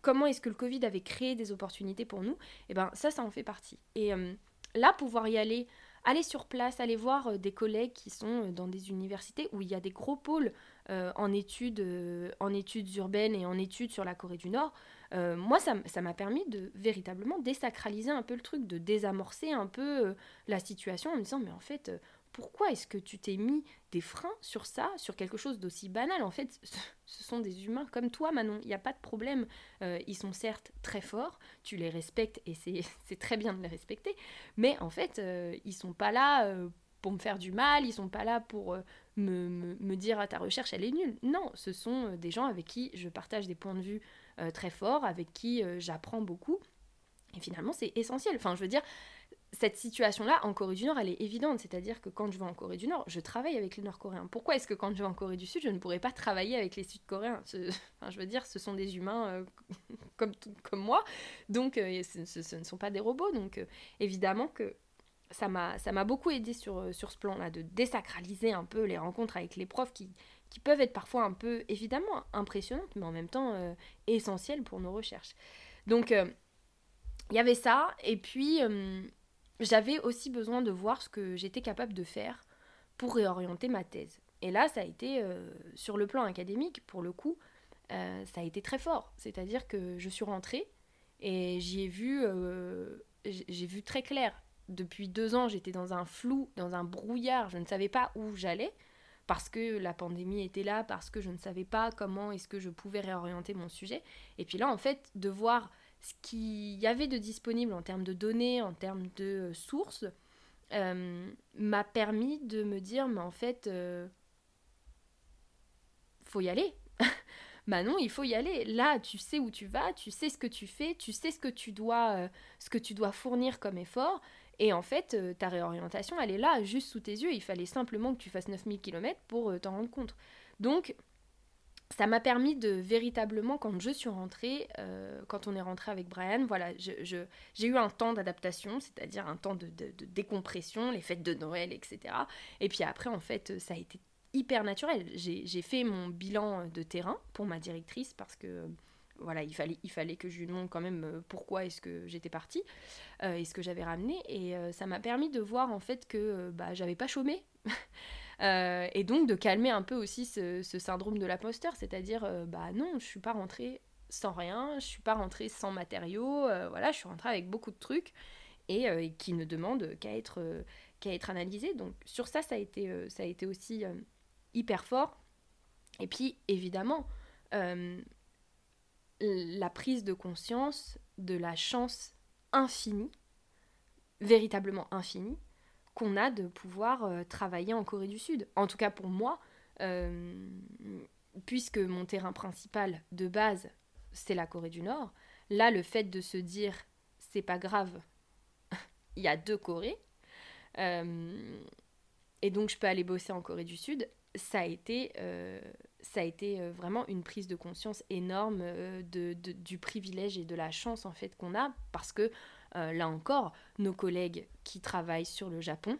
comment est-ce que le Covid avait créé des opportunités pour nous. Et ben ça, ça en fait partie. Et euh, là, pouvoir y aller, aller sur place, aller voir des collègues qui sont dans des universités où il y a des gros pôles en, études, en études urbaines et en études sur la Corée du Nord, euh, moi, ça m'a permis de véritablement désacraliser un peu le truc, de désamorcer un peu euh, la situation en me disant, mais en fait, euh, pourquoi est-ce que tu t'es mis des freins sur ça, sur quelque chose d'aussi banal? En fait, ce sont des humains comme toi, Manon. Il n'y a pas de problème. ils sont certes très forts, tu les respectes et c'est très bien de les respecter, mais en fait, ils sont pas là pour me faire du mal, ils sont pas là pour me, me, dire à ta recherche elle est nulle. Non, ce sont des gens avec qui je partage des points de vue euh, très fort, avec qui euh, j'apprends beaucoup. Et finalement, c'est essentiel. Enfin, je veux dire, cette situation-là, en Corée du Nord, elle est évidente. C'est-à-dire que quand je vais en Corée du Nord, je travaille avec les Nord-Coréens. Pourquoi est-ce que quand je vais en Corée du Sud, je ne pourrais pas travailler avec les Sud-Coréens? Enfin, Je veux dire, ce sont des humains euh, comme, comme moi. Donc, ce, ne sont pas des robots. Donc, évidemment que ça m'a beaucoup aidé sur, sur ce plan-là, de désacraliser un peu les rencontres avec les profs qui, qui peuvent être parfois un peu, évidemment, impressionnantes, mais en même temps euh, essentielles pour nos recherches. Donc, euh, il y avait ça, et puis euh, j'avais aussi besoin de voir ce que j'étais capable de faire pour réorienter ma thèse. Et là, ça a été, sur le plan académique, pour le coup, ça a été très fort. C'est-à-dire que je suis rentrée et j'y ai vu, j'ai vu très clair. Depuis deux ans, j'étais dans un flou, dans un brouillard, je ne savais pas où j'allais parce que la pandémie était là, parce que je ne savais pas comment est-ce que je pouvais réorienter mon sujet. Et puis là, en fait, de voir ce qu'il y avait de disponible en termes de données, en termes de sources, euh, m'a permis de me dire, mais en fait, euh, faut y aller. bah non, il faut y aller. Là, tu sais où tu vas, tu sais ce que tu fais, tu sais ce que tu dois, euh, ce que tu dois fournir comme effort. Et en fait, euh, ta réorientation, elle est là, juste sous tes yeux. Il fallait simplement que tu fasses 9000 km pour euh, t'en rendre compte. Donc, ça m'a permis de véritablement, quand je suis rentrée, euh, quand on est rentré avec Brian, voilà, j'ai eu un temps d'adaptation, c'est-à-dire un temps de, décompression, les fêtes de Noël, etc. Et puis après, en fait, ça a été hyper naturel. J'ai fait mon bilan de terrain pour ma directrice parce que voilà, il fallait, que je lui demande quand même euh, pourquoi est-ce que j'étais partie euh, et ce que j'avais ramené. Et ça m'a permis de voir en fait que bah, j'avais pas chômé. Et donc de calmer un peu aussi ce, syndrome de l'imposteur, c'est-à-dire bah non, je suis pas rentrée sans rien, je suis pas rentrée sans matériaux, voilà, je suis rentrée avec beaucoup de trucs et, qui ne demandent qu'à être, qu'à. Donc sur ça, ça a été, ça a été aussi hyper fort. Et puis évidemment, la prise de conscience de la chance infinie, véritablement infinie, qu'on a de pouvoir euh, travailler en Corée du Sud. En tout cas pour moi, euh, puisque mon terrain principal de base, c'est la Corée du Nord, là, le fait de se dire, c'est pas grave, il y a deux Corées, euh, et donc je peux aller bosser en Corée du Sud, ça a été vraiment une prise de conscience énorme du privilège et de la chance en fait qu'on a parce que euh, là encore, nos collègues qui travaillent sur le Japon,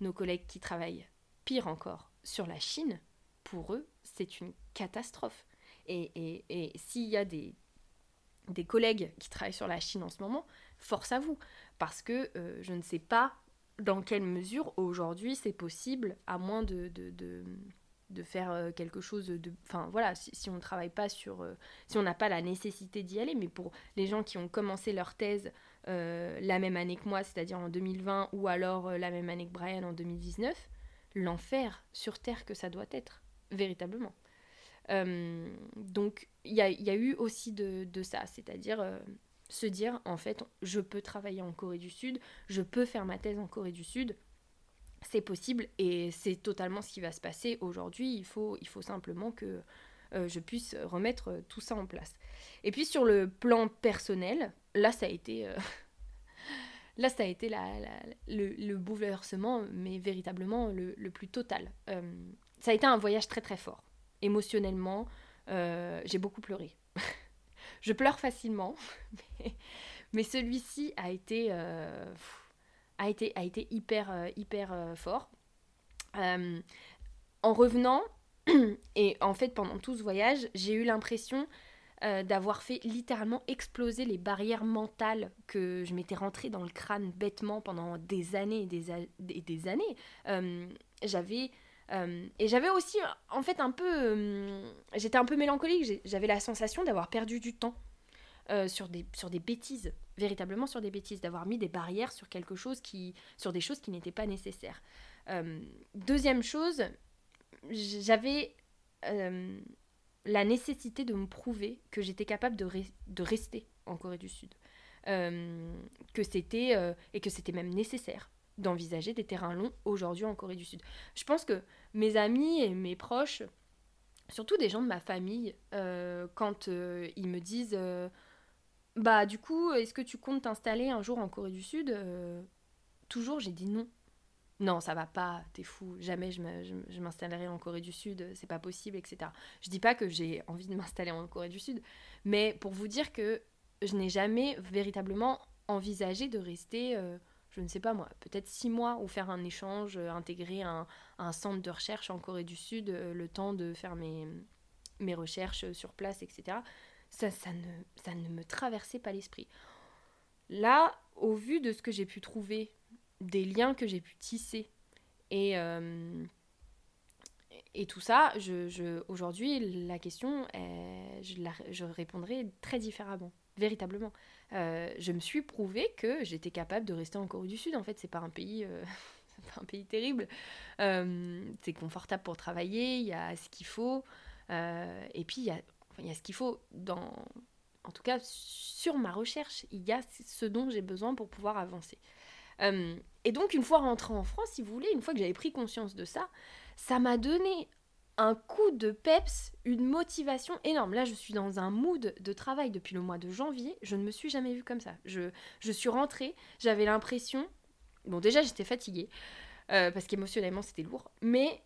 nos collègues qui travaillent pire encore sur la Chine, pour eux, c'est une catastrophe. Et, et, et s'il y a des, des collègues qui travaillent sur la Chine en ce moment, force à vous, parce que je ne sais pas dans quelle mesure aujourd'hui c'est possible, à moins de, de de faire euh, quelque chose de enfin voilà si, on ne travaille pas sur euh, si on n'a pas la nécessité d'y aller mais pour les gens qui ont commencé leur thèse euh, la même année que moi c'est-à-dire en 2020 ou alors la même année que Brian en 2019 l'enfer sur terre que ça doit être véritablement donc il y a, eu aussi de, de ça c'est-à-dire se dire en fait je peux travailler en Corée du Sud je peux faire ma thèse en Corée du Sud c'est possible et c'est totalement ce qui va se passer aujourd'hui. Il faut, il faut simplement que je puisse remettre tout ça en place. Et puis sur le plan personnel, là ça a été là, ça a été le, bouleversement, mais véritablement le, plus total. Euh, ça a été un voyage très très fort. Émotionnellement, euh, j'ai beaucoup pleuré. je pleure facilement, mais, celui-ci a été, euh, a été, a été hyper, hyper fort. en revenant, et en fait pendant tout ce voyage, j'ai eu l'impression euh, d'avoir fait littéralement exploser les barrières mentales que je m'étais rentrée dans le crâne bêtement pendant des années et des, années. Euh, j'avais euh, et j'avais aussi en fait un peu j'étais un peu mélancolique j'avais la sensation d'avoir perdu du temps sur des sur des bêtises véritablement sur des bêtises d'avoir mis des barrières sur quelque chose qui sur des choses qui n'étaient pas nécessaires deuxième chose j'avais la nécessité de me prouver que j'étais capable de, rester en Corée du Sud. Euh, que c'était euh, et que c'était même nécessaire d'envisager des terrains longs aujourd'hui en Corée du Sud. Je pense que mes amis et mes proches, surtout des gens de ma famille, euh, quand ils me disent bah du coup est-ce que tu comptes t'installer un jour en Corée du Sud? Toujours j'ai dit non non, ça va pas, t'es fou, jamais je m'installerai en Corée du Sud, c'est pas possible, etc. Je dis pas que j'ai envie de m'installer en Corée du Sud, mais pour vous dire que je n'ai jamais véritablement envisagé de rester, euh, je ne sais pas moi, peut-être six mois ou faire un échange, euh, intégrer un, centre de recherche en Corée du Sud, euh, le temps de faire mes, recherches sur place, etc. Ça, ça ne me traversait pas l'esprit. Là, au vu de ce que j'ai pu trouver des liens que j'ai pu tisser. Et, euh, et tout ça, je, je aujourd'hui, la question, je, je répondrai très différemment, véritablement. Euh, je me suis prouvé que j'étais capable de rester en Corée du Sud. En fait, c'est pas un pays, euh, pas un pays terrible. c'est confortable pour travailler, il y a ce qu'il faut. et puis, il y a, y a ce qu'il faut dans... En tout cas, sur ma recherche, il y a ce dont j'ai besoin pour pouvoir avancer. Euh, et donc, une fois rentrée en France, si vous voulez, une fois que j'avais pris conscience de ça, ça m'a donné un coup de peps, une motivation énorme. Là, je suis dans un mood de travail depuis le mois de janvier. Je ne me suis jamais vue comme ça. Je, suis rentrée, j'avais l'impression... Bon, déjà, j'étais fatiguée, euh, parce qu'émotionnellement, c'était lourd. Mais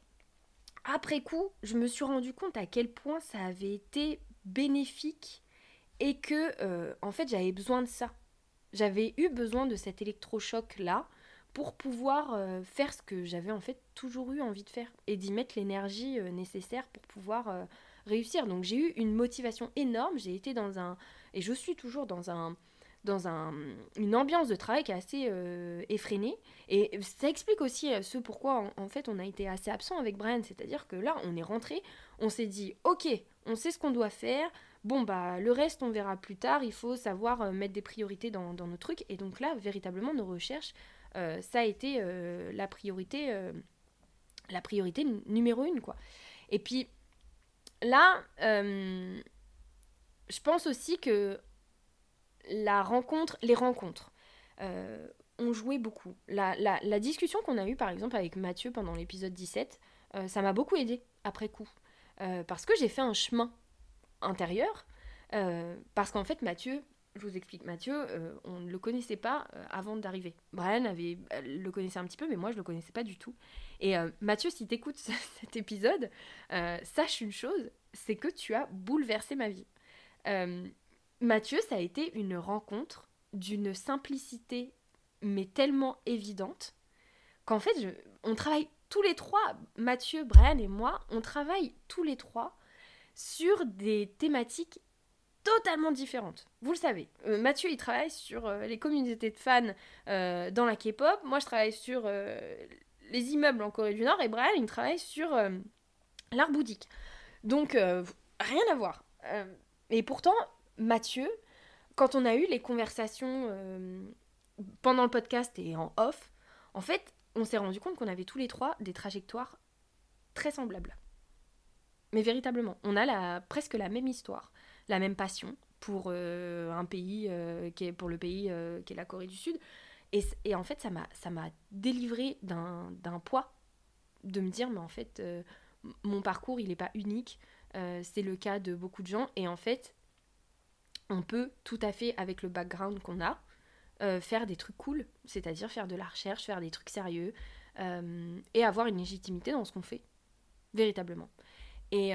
après coup, je me suis rendu compte à quel point ça avait été bénéfique et que, euh, en fait, j'avais besoin de ça. J'avais eu besoin de cet électrochoc-là pour pouvoir euh, faire ce que j'avais en fait toujours eu envie de faire et d'y mettre l'énergie euh, nécessaire pour pouvoir euh, réussir. Donc j'ai eu une motivation énorme, j'ai été dans un et je suis toujours dans un dans un, une ambiance de travail qui est assez effrénée. Et ça explique aussi ce pourquoi, en, en, fait, on a été assez absent avec Brian. C'est-à-dire que là, on est rentré, on s'est dit, ok, on sait ce qu'on doit faire, bon bah le reste on verra plus tard, il faut savoir euh, mettre des priorités dans, nos trucs. Et donc là, véritablement, nos recherches, euh, ça a été euh, la priorité, la priorité numéro une, quoi. Et puis là, je pense aussi que la rencontre, les rencontres ont joué beaucoup. La, la discussion qu'on a eue par exemple avec Mathieu pendant l'épisode 17, ça m'a beaucoup aidé après coup. parce que j'ai fait un chemin intérieur. Euh, parce qu'en fait, Mathieu, je vous explique, Mathieu, euh, on ne le connaissait pas euh, avant d'arriver. Brian avait, le connaissait un petit peu, mais moi, je le connaissais pas du tout. Et Mathieu, si tu écoutes cet épisode, sache une chose, c'est que tu as bouleversé ma vie. Mathieu, ça a été une rencontre d'une simplicité, mais tellement évidente, qu'en fait, on travaille tous les trois, Mathieu, Brian et moi, on travaille tous les trois sur des thématiques totalement différentes. Vous le savez. Euh, Mathieu, il travaille sur euh, les communautés de fans euh, dans la K-pop. Moi, je travaille sur les immeubles en Corée du Nord. Et Brian, il travaille sur l'art bouddhique. Donc, rien à voir. et pourtant, Mathieu, quand on a eu les conversations pendant le podcast et en off, en fait, on s'est rendu compte qu'on avait tous les trois des trajectoires très semblables. Mais véritablement, on a la, presque la même histoire, la même passion pour euh, un pays euh, qui est pour le pays euh, qui est la Corée du Sud. Et, en fait, ça m'a ça m'a délivré d'un poids de me dire mais en fait mon parcours il n'est pas unique. c'est le cas de beaucoup de gens. Et en fait, on peut tout à fait, avec le background qu'on a, faire des trucs cool, c'est-à-dire faire de la recherche, faire des trucs sérieux, et avoir une légitimité dans ce qu'on fait, véritablement. Et,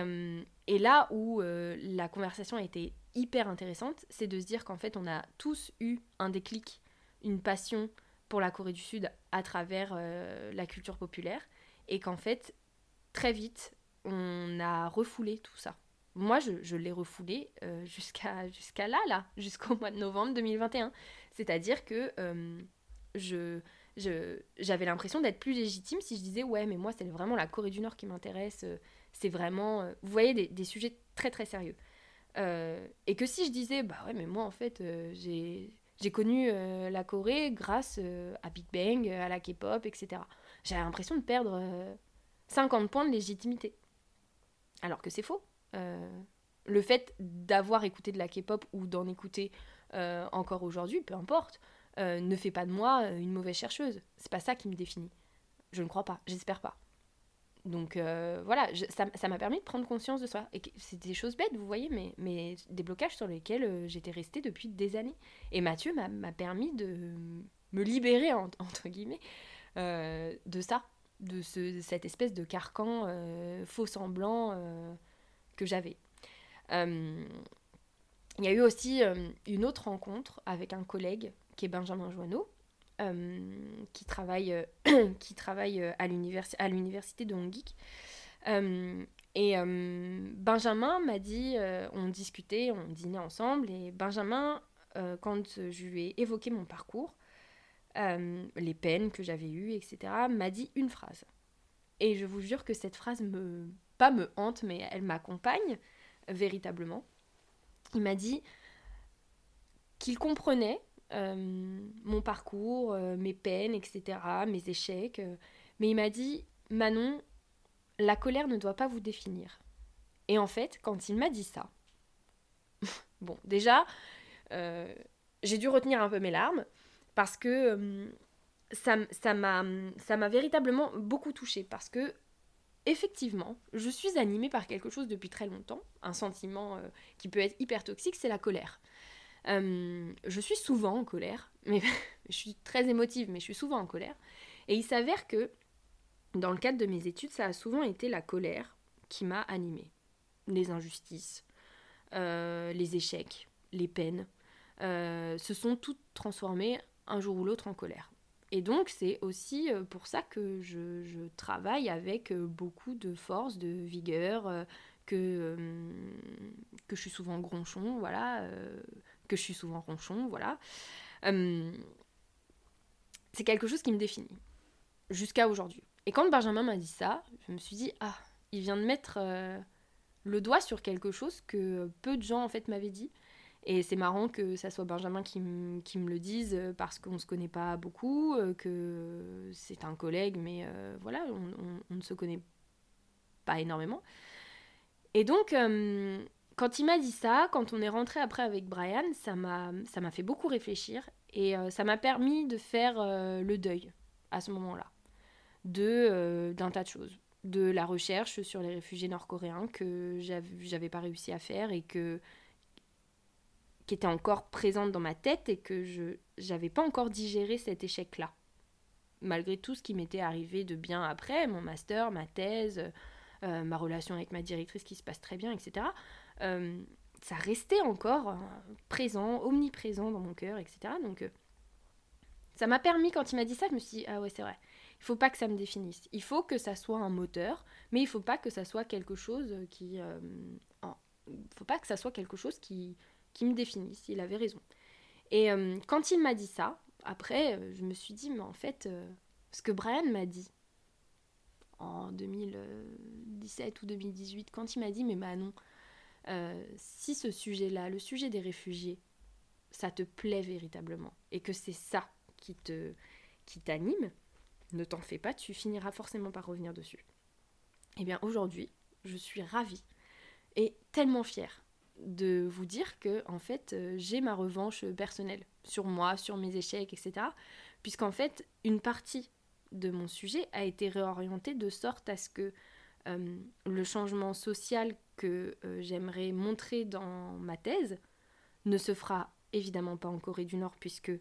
et là où la conversation a été hyper intéressante, c'est de se dire qu'en fait, on a tous eu un déclic, une passion pour la Corée du Sud à travers euh, la culture populaire, et qu'en fait, très vite, on a refoulé tout ça. Moi, je, l'ai refoulé euh, jusqu'à là, là, jusqu'au mois de novembre 2021. C'est-à-dire que euh, je j'avais l'impression d'être plus légitime si je disais ouais mais moi c'est vraiment la Corée du Nord qui m'intéresse c'est vraiment vous voyez des, sujets très très sérieux euh, et que si je disais, bah ouais, mais moi en fait, euh, j'ai connu euh, la Corée grâce à Big Bang, à la K-pop, etc. J'avais l'impression de perdre 50 points de légitimité. Alors que c'est faux. le fait d'avoir écouté de la K-pop ou d'en écouter encore aujourd'hui, peu importe, ne fait pas de moi une mauvaise chercheuse. C'est pas ça qui me définit. Je ne crois pas, j'espère pas. Donc euh, voilà, ça m'a permis de prendre conscience de ça. Et c'est des choses bêtes, vous voyez, mais, mais des blocages sur lesquels euh, j'étais restée depuis des années. Et Mathieu m'a permis de me libérer, entre guillemets, euh, de ça, de, cette espèce de carcan faux semblant que j'avais. Il y a eu aussi une autre rencontre avec un collègue qui est Benjamin Joanneau, qui travaille, euh, qui travaille euh, à l'université de Hongik. et Benjamin m'a dit, on discutait, on dînait ensemble, et Benjamin, quand je lui ai évoqué mon parcours, les peines que j'avais eues, etc., m'a dit une phrase. Et je vous jure que cette phrase me, pas me hante, mais elle m'accompagne véritablement. Il m'a dit qu'il comprenait euh, mon parcours, euh, mes peines, etc., mes échecs. Euh. mais il m'a dit, Manon, la colère ne doit pas vous définir. Et en fait, quand il m'a dit ça, bon, déjà, j'ai dû retenir un peu mes larmes parce que ça, ça m'a véritablement beaucoup touchée parce que effectivement, je suis animée par quelque chose depuis très longtemps, un sentiment qui peut être hyper toxique, c'est la colère. Euh, je suis souvent en colère, mais je suis très émotive, mais je suis souvent en colère. Et il s'avère que dans le cadre de mes études, ça a souvent été la colère qui m'a animée. Les injustices, euh, les échecs, les peines, euh, se sont toutes transformées un jour ou l'autre en colère. Et donc c'est aussi pour ça que je, travaille avec beaucoup de force, de vigueur, que, que je suis souvent gronchon, voilà que je suis souvent ronchon, voilà. Euh, c'est quelque chose qui me définit, jusqu'à aujourd'hui. Et quand Benjamin m'a dit ça, je me suis dit, ah, il vient de mettre euh, le doigt sur quelque chose que peu de gens en fait m'avaient dit. Et c'est marrant que ça soit Benjamin qui, me le dise parce qu'on ne se connaît pas beaucoup, euh, que c'est un collègue, mais voilà, on, ne se connaît pas énormément. Et donc, quand il m'a dit ça, quand on est rentré après avec Brian, ça m'a, fait beaucoup réfléchir et euh, ça m'a permis de faire euh, le deuil à ce moment-là euh, d'un tas de choses, de la recherche sur les réfugiés nord-coréens que j'avais pas réussi à faire et que qui était encore présente dans ma tête et que je j'avais pas encore digéré cet échec-là. Malgré tout ce qui m'était arrivé de bien après, mon master, ma thèse, ma relation avec ma directrice qui se passe très bien, etc. Euh, ça restait encore euh, présent, omniprésent dans mon cœur, etc. Donc, euh, ça m'a permis, quand il m'a dit ça, je me suis dit, ah ouais, c'est vrai. Il faut pas que ça me définisse. Il faut que ça soit un moteur, mais il faut pas que ça soit quelque chose qui. il faut pas que ça soit quelque chose qui, qui me définisse. Il avait raison. Et quand il m'a dit ça, après, je me suis dit, mais en fait, ce que Brian m'a dit en 2017 ou 2018, quand il m'a dit, mais Manon, euh, si ce sujet-là, le sujet des réfugiés, ça te plaît véritablement et que c'est ça qui te qui t'anime, ne t'en fais pas, tu finiras forcément par revenir dessus. Eh bien aujourd'hui, je suis ravie et tellement fière de vous dire que en fait euh, j'ai ma revanche personnelle sur moi, sur mes échecs, etc. Puisqu'en fait une partie de mon sujet a été réorientée de sorte à ce que euh, le changement social que j'aimerais montrer dans ma thèse ne se fera évidemment pas en Corée du Nord puisque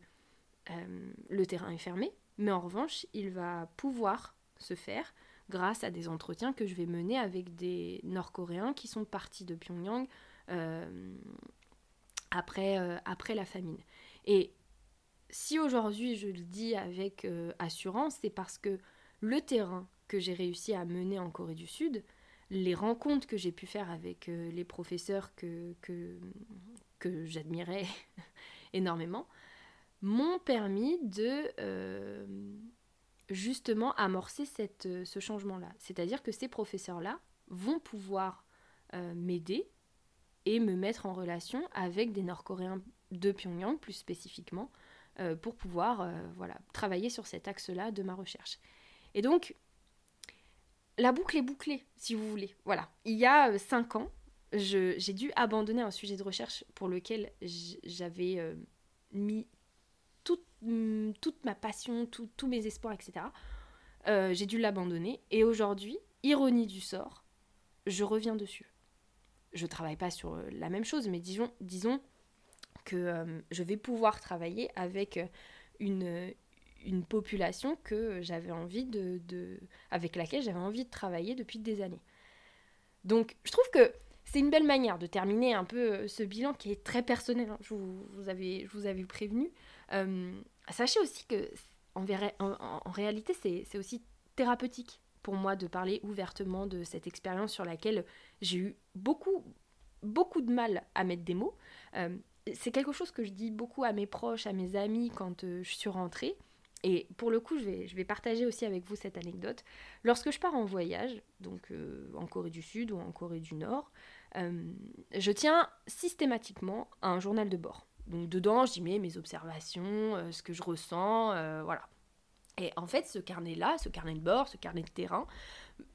le terrain est fermé, mais en revanche, il va pouvoir se faire grâce à des entretiens que je vais mener avec des Nord-Coréens qui sont partis de Pyongyang après, après la famine. Et si aujourd'hui je le dis avec euh, assurance, c'est parce que le terrain que j'ai réussi à mener en Corée du Sud, les rencontres que j'ai pu faire avec euh, les professeurs que, j'admirais énormément, m'ont permis de euh, justement amorcer cette, ce changement-là. C'est-à-dire que ces professeurs-là vont pouvoir m'aider et me mettre en relation avec des Nord-Coréens de Pyongyang plus spécifiquement, euh, pour pouvoir euh, voilà, travailler sur cet axe-là de ma recherche. Et donc, la boucle est bouclée, si vous voulez. Voilà. Il y a euh, cinq ans, j'ai dû abandonner un sujet de recherche pour lequel j'avais mis toute, mm, toute, ma passion, tous mes espoirs, etc. j'ai dû l'abandonner. Et aujourd'hui, ironie du sort, je reviens dessus. Je travaille pas sur la même chose, mais disons, que euh, je vais pouvoir travailler avec euh, une, une population que j'avais envie de, avec laquelle j'avais envie de travailler depuis des années. Donc je trouve que c'est une belle manière de terminer un peu euh, ce bilan qui est très personnel. Hein. Je, vous, avais, je vous avais prévenu. sachez aussi que en, en, réalité, c'est aussi thérapeutique pour moi de parler ouvertement de cette expérience sur laquelle j'ai eu beaucoup, beaucoup de mal à mettre des mots c'est quelque chose que je dis beaucoup à mes proches, à mes amis quand euh, je suis rentrée. Et pour le coup, je vais, partager aussi avec vous cette anecdote. Lorsque je pars en voyage, donc euh, en Corée du Sud ou en Corée du Nord, euh, je tiens systématiquement un journal de bord. Donc dedans, j'y mets mes observations, ce que je ressens, voilà. Et en fait, ce carnet-là, ce carnet de bord, ce carnet de terrain,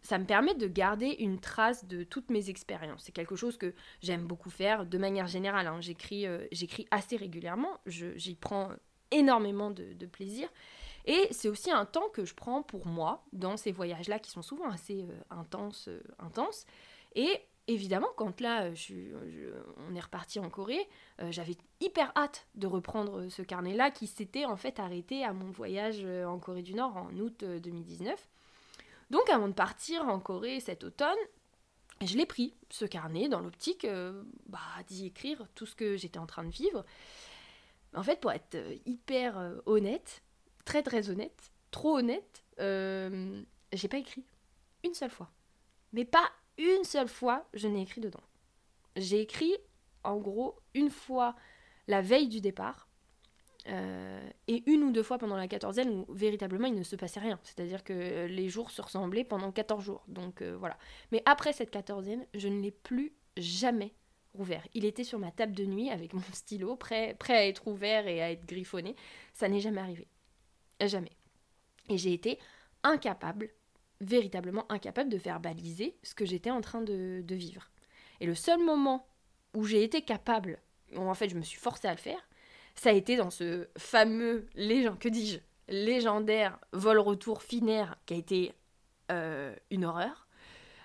ça me permet de garder une trace de toutes mes expériences. C'est quelque chose que j'aime beaucoup faire de manière générale. Hein. Euh, j'écris, assez régulièrement, j'y prends énormément de, plaisir. Et c'est aussi un temps que je prends pour moi dans ces voyages-là qui sont souvent assez euh, intenses, euh, intenses. Et évidemment, quand là, on est reparti en Corée, j'avais hyper hâte de reprendre ce carnet-là qui s'était en fait arrêté à mon voyage en Corée du Nord en août 2019. Donc avant de partir en Corée cet automne, je l'ai pris, ce carnet, dans l'optique euh, bah, d'y écrire tout ce que j'étais en train de vivre. En fait, pour être euh, hyper euh, honnête, très très honnête, trop honnête, j'ai pas écrit une seule fois. Mais pas une seule fois, je n'ai écrit dedans. J'ai écrit, en gros, une fois la veille du départ, euh, et une ou deux fois pendant la quatorzaine où véritablement il ne se passait rien. C'est-à-dire que les jours se ressemblaient pendant 14 jours. Donc euh, voilà. Mais après cette quatorzaine, je ne l'ai plus jamais rouvert. Il était sur ma table de nuit avec mon stylo, prêt, prêt à être ouvert et à être griffonné. Ça n'est jamais arrivé. Jamais. Et j'ai été incapable, véritablement incapable de verbaliser ce que j'étais en train de, vivre. Et le seul moment où j'ai été capable, où en fait je me suis forcée à le faire, ça a été dans ce fameux, que dis-je, légendaire vol-retour finaire qui a été euh, une horreur.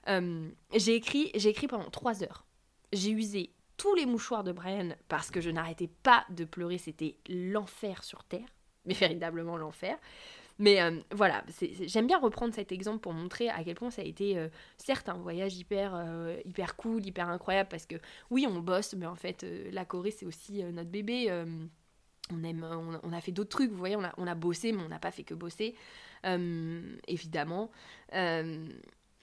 Euh, j'ai écrit, j'ai écrit pendant trois heures. J'ai usé tous les mouchoirs de Brian parce que je n'arrêtais pas de pleurer. C'était l'enfer sur Terre, mais véritablement l'enfer. Mais euh, voilà, j'aime bien reprendre cet exemple pour montrer à quel point ça a été, certes, un voyage hyper, hyper cool, hyper incroyable, parce que oui, on bosse, mais en fait, la Corée, c'est aussi notre bébé on, aime, on, a fait d'autres trucs, vous voyez, on a, on a bossé, mais on n'a pas fait que bosser, euh, évidemment.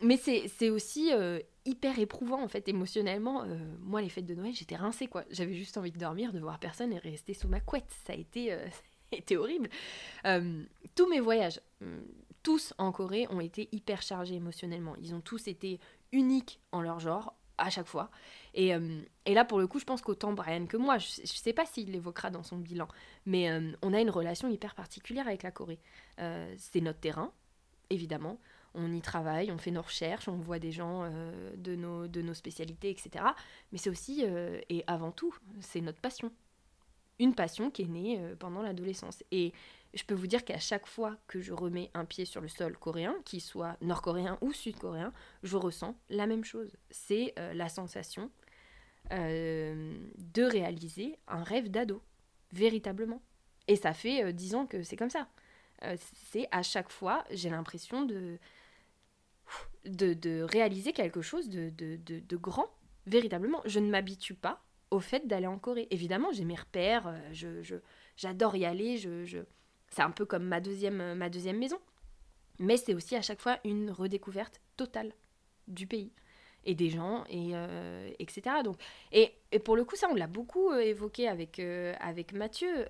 Euh, mais c'est aussi euh, hyper éprouvant, en fait, émotionnellement. moi, les fêtes de Noël, j'étais rincée, quoi. J'avais juste envie de dormir, de voir personne et rester sous ma couette. Ça a été, été horrible. tous mes voyages, tous en Corée, ont été hyper chargés émotionnellement. Ils ont tous été uniques en leur genre, à chaque fois. Euh, et, là, pour le coup, je pense qu'autant Brian que moi, je ne sais pas s'il l'évoquera dans son bilan, mais euh, on a une relation hyper particulière avec la Corée. Euh, c'est notre terrain, évidemment. On y travaille, on fait nos recherches, on voit des gens de, nos, de nos spécialités, etc. Mais c'est aussi, et avant tout, c'est notre passion. Une passion qui est née pendant l'adolescence. Et je peux vous dire qu'à chaque fois que je remets un pied sur le sol coréen, qu'il soit nord-coréen ou sud-coréen, je ressens la même chose. C'est euh, la sensation euh, de réaliser un rêve d'ado, véritablement. Et ça fait euh, dix ans que c'est comme ça. c'est à chaque fois, j'ai l'impression de, de, réaliser quelque chose de, de, grand, véritablement. Je ne m'habitue pas au fait d'aller en Corée. Évidemment, j'ai mes repères, je, j'adore y aller, je, je, c'est un peu comme ma deuxième, euh, ma deuxième maison. Mais c'est aussi à chaque fois une redécouverte totale du pays et des gens, et, euh, etc. Donc, et, et, pour le coup, ça, on l'a beaucoup euh, évoqué avec, avec Mathieu.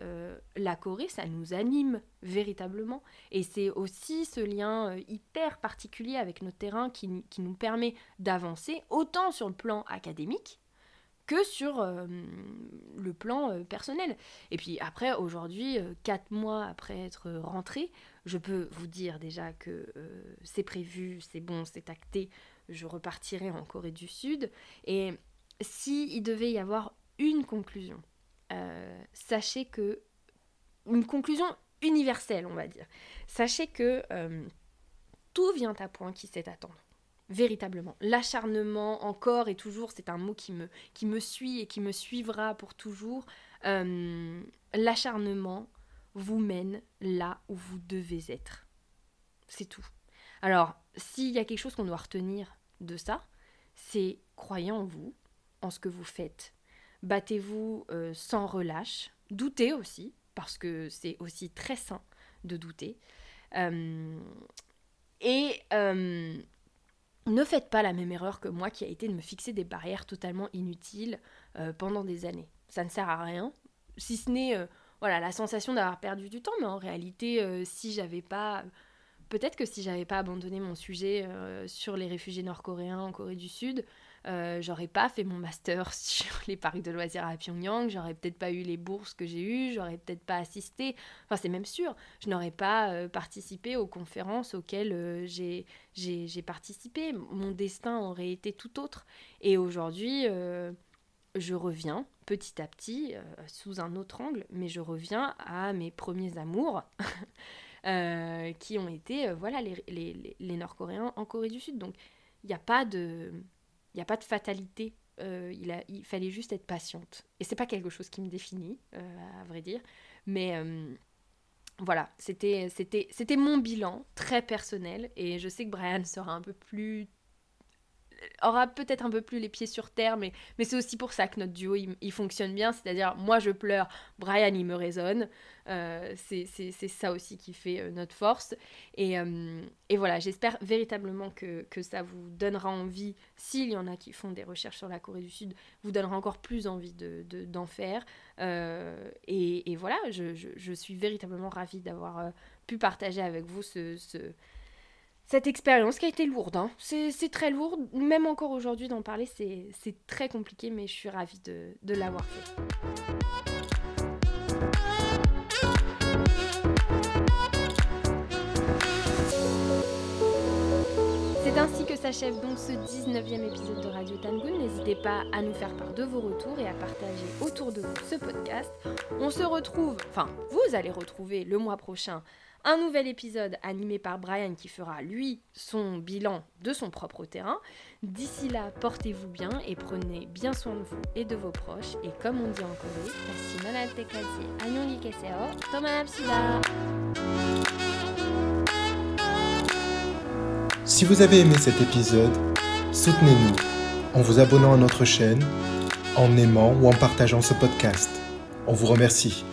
la Corée, ça nous anime véritablement. Et c'est aussi ce lien hyper particulier avec notre terrain qui, qui nous permet d'avancer, autant sur le plan académique, que sur euh, le plan euh, personnel. Et puis après, aujourd'hui, euh, quatre mois après être rentrée, je peux vous dire déjà que c'est prévu, c'est bon, c'est acté, je repartirai en Corée du Sud. Et s'il il devait y avoir une conclusion, sachez que... Une conclusion universelle, on va dire. Sachez que tout vient à point qui sait attendre véritablement. L'acharnement, encore et toujours, c'est un mot qui me, qui me suit et qui me suivra pour toujours. Euh, l'acharnement vous mène là où vous devez être. C'est tout. Alors, s'il y a quelque chose qu'on doit retenir de ça, c'est croyez en vous, en ce que vous faites. Battez-vous euh, sans relâche. Doutez aussi, parce que c'est aussi très sain de douter. Euh, et ne faites pas la même erreur que moi qui a été de me fixer des barrières totalement inutiles euh, pendant des années. Ça ne sert à rien, si ce n'est euh, voilà la sensation d'avoir perdu du temps, mais en réalité, euh, si j'avais pas, peut-être que si j'avais pas abandonné mon sujet sur les réfugiés nord-coréens en Corée du Sud, euh, j'aurais pas fait mon master sur les parcs de loisirs à Pyongyang, j'aurais peut-être pas eu les bourses que j'ai eues, j'aurais peut-être pas assisté, enfin c'est même sûr, je n'aurais pas euh, participé aux conférences auxquelles euh, j'ai, j'ai, participé, mon destin aurait été tout autre. Et aujourd'hui, je reviens petit à petit, sous un autre angle, mais je reviens à mes premiers amours. qui ont été voilà les, les, les Nord-Coréens en Corée du Sud. Donc il n'y a pas de a pas de fatalité. Euh, il, a, il fallait juste être patiente. Et c'est pas quelque chose qui me définit, euh, à vrai dire. Mais euh, voilà, c'était mon bilan très personnel. Et je sais que Brian sera un peu plus aura peut-être un peu plus les pieds sur terre, mais, mais c'est aussi pour ça que notre duo, il, fonctionne bien. C'est-à-dire, moi, je pleure, Brian, il me résonne. Euh, c'est ça aussi qui fait euh, notre force. Et, euh, et voilà, j'espère véritablement que, que, ça vous donnera envie, s'il y en a qui font des recherches sur la Corée du Sud, vous donnera encore plus envie d'en de, faire. Et, et, voilà, je, je, je, suis véritablement ravie d'avoir pu partager avec vous ce, ce cette expérience qui a été lourde. Hein. C'est très lourd, même encore aujourd'hui d'en parler, c'est très compliqué, mais je suis ravie de, de l'avoir fait. C'est ainsi que s'achève donc ce 19e épisode de Radio Tangoon. N'hésitez pas à nous faire part de vos retours et à partager autour de vous ce podcast. On se retrouve, enfin, vous allez retrouver le mois prochain un nouvel épisode animé par Brian qui fera lui son bilan de son propre terrain. D'ici là, portez-vous bien et prenez bien soin de vous et de vos proches. Et comme on dit en Corée, Si vous avez aimé cet épisode, soutenez-nous en vous abonnant à notre chaîne, en aimant ou en partageant ce podcast. On vous remercie.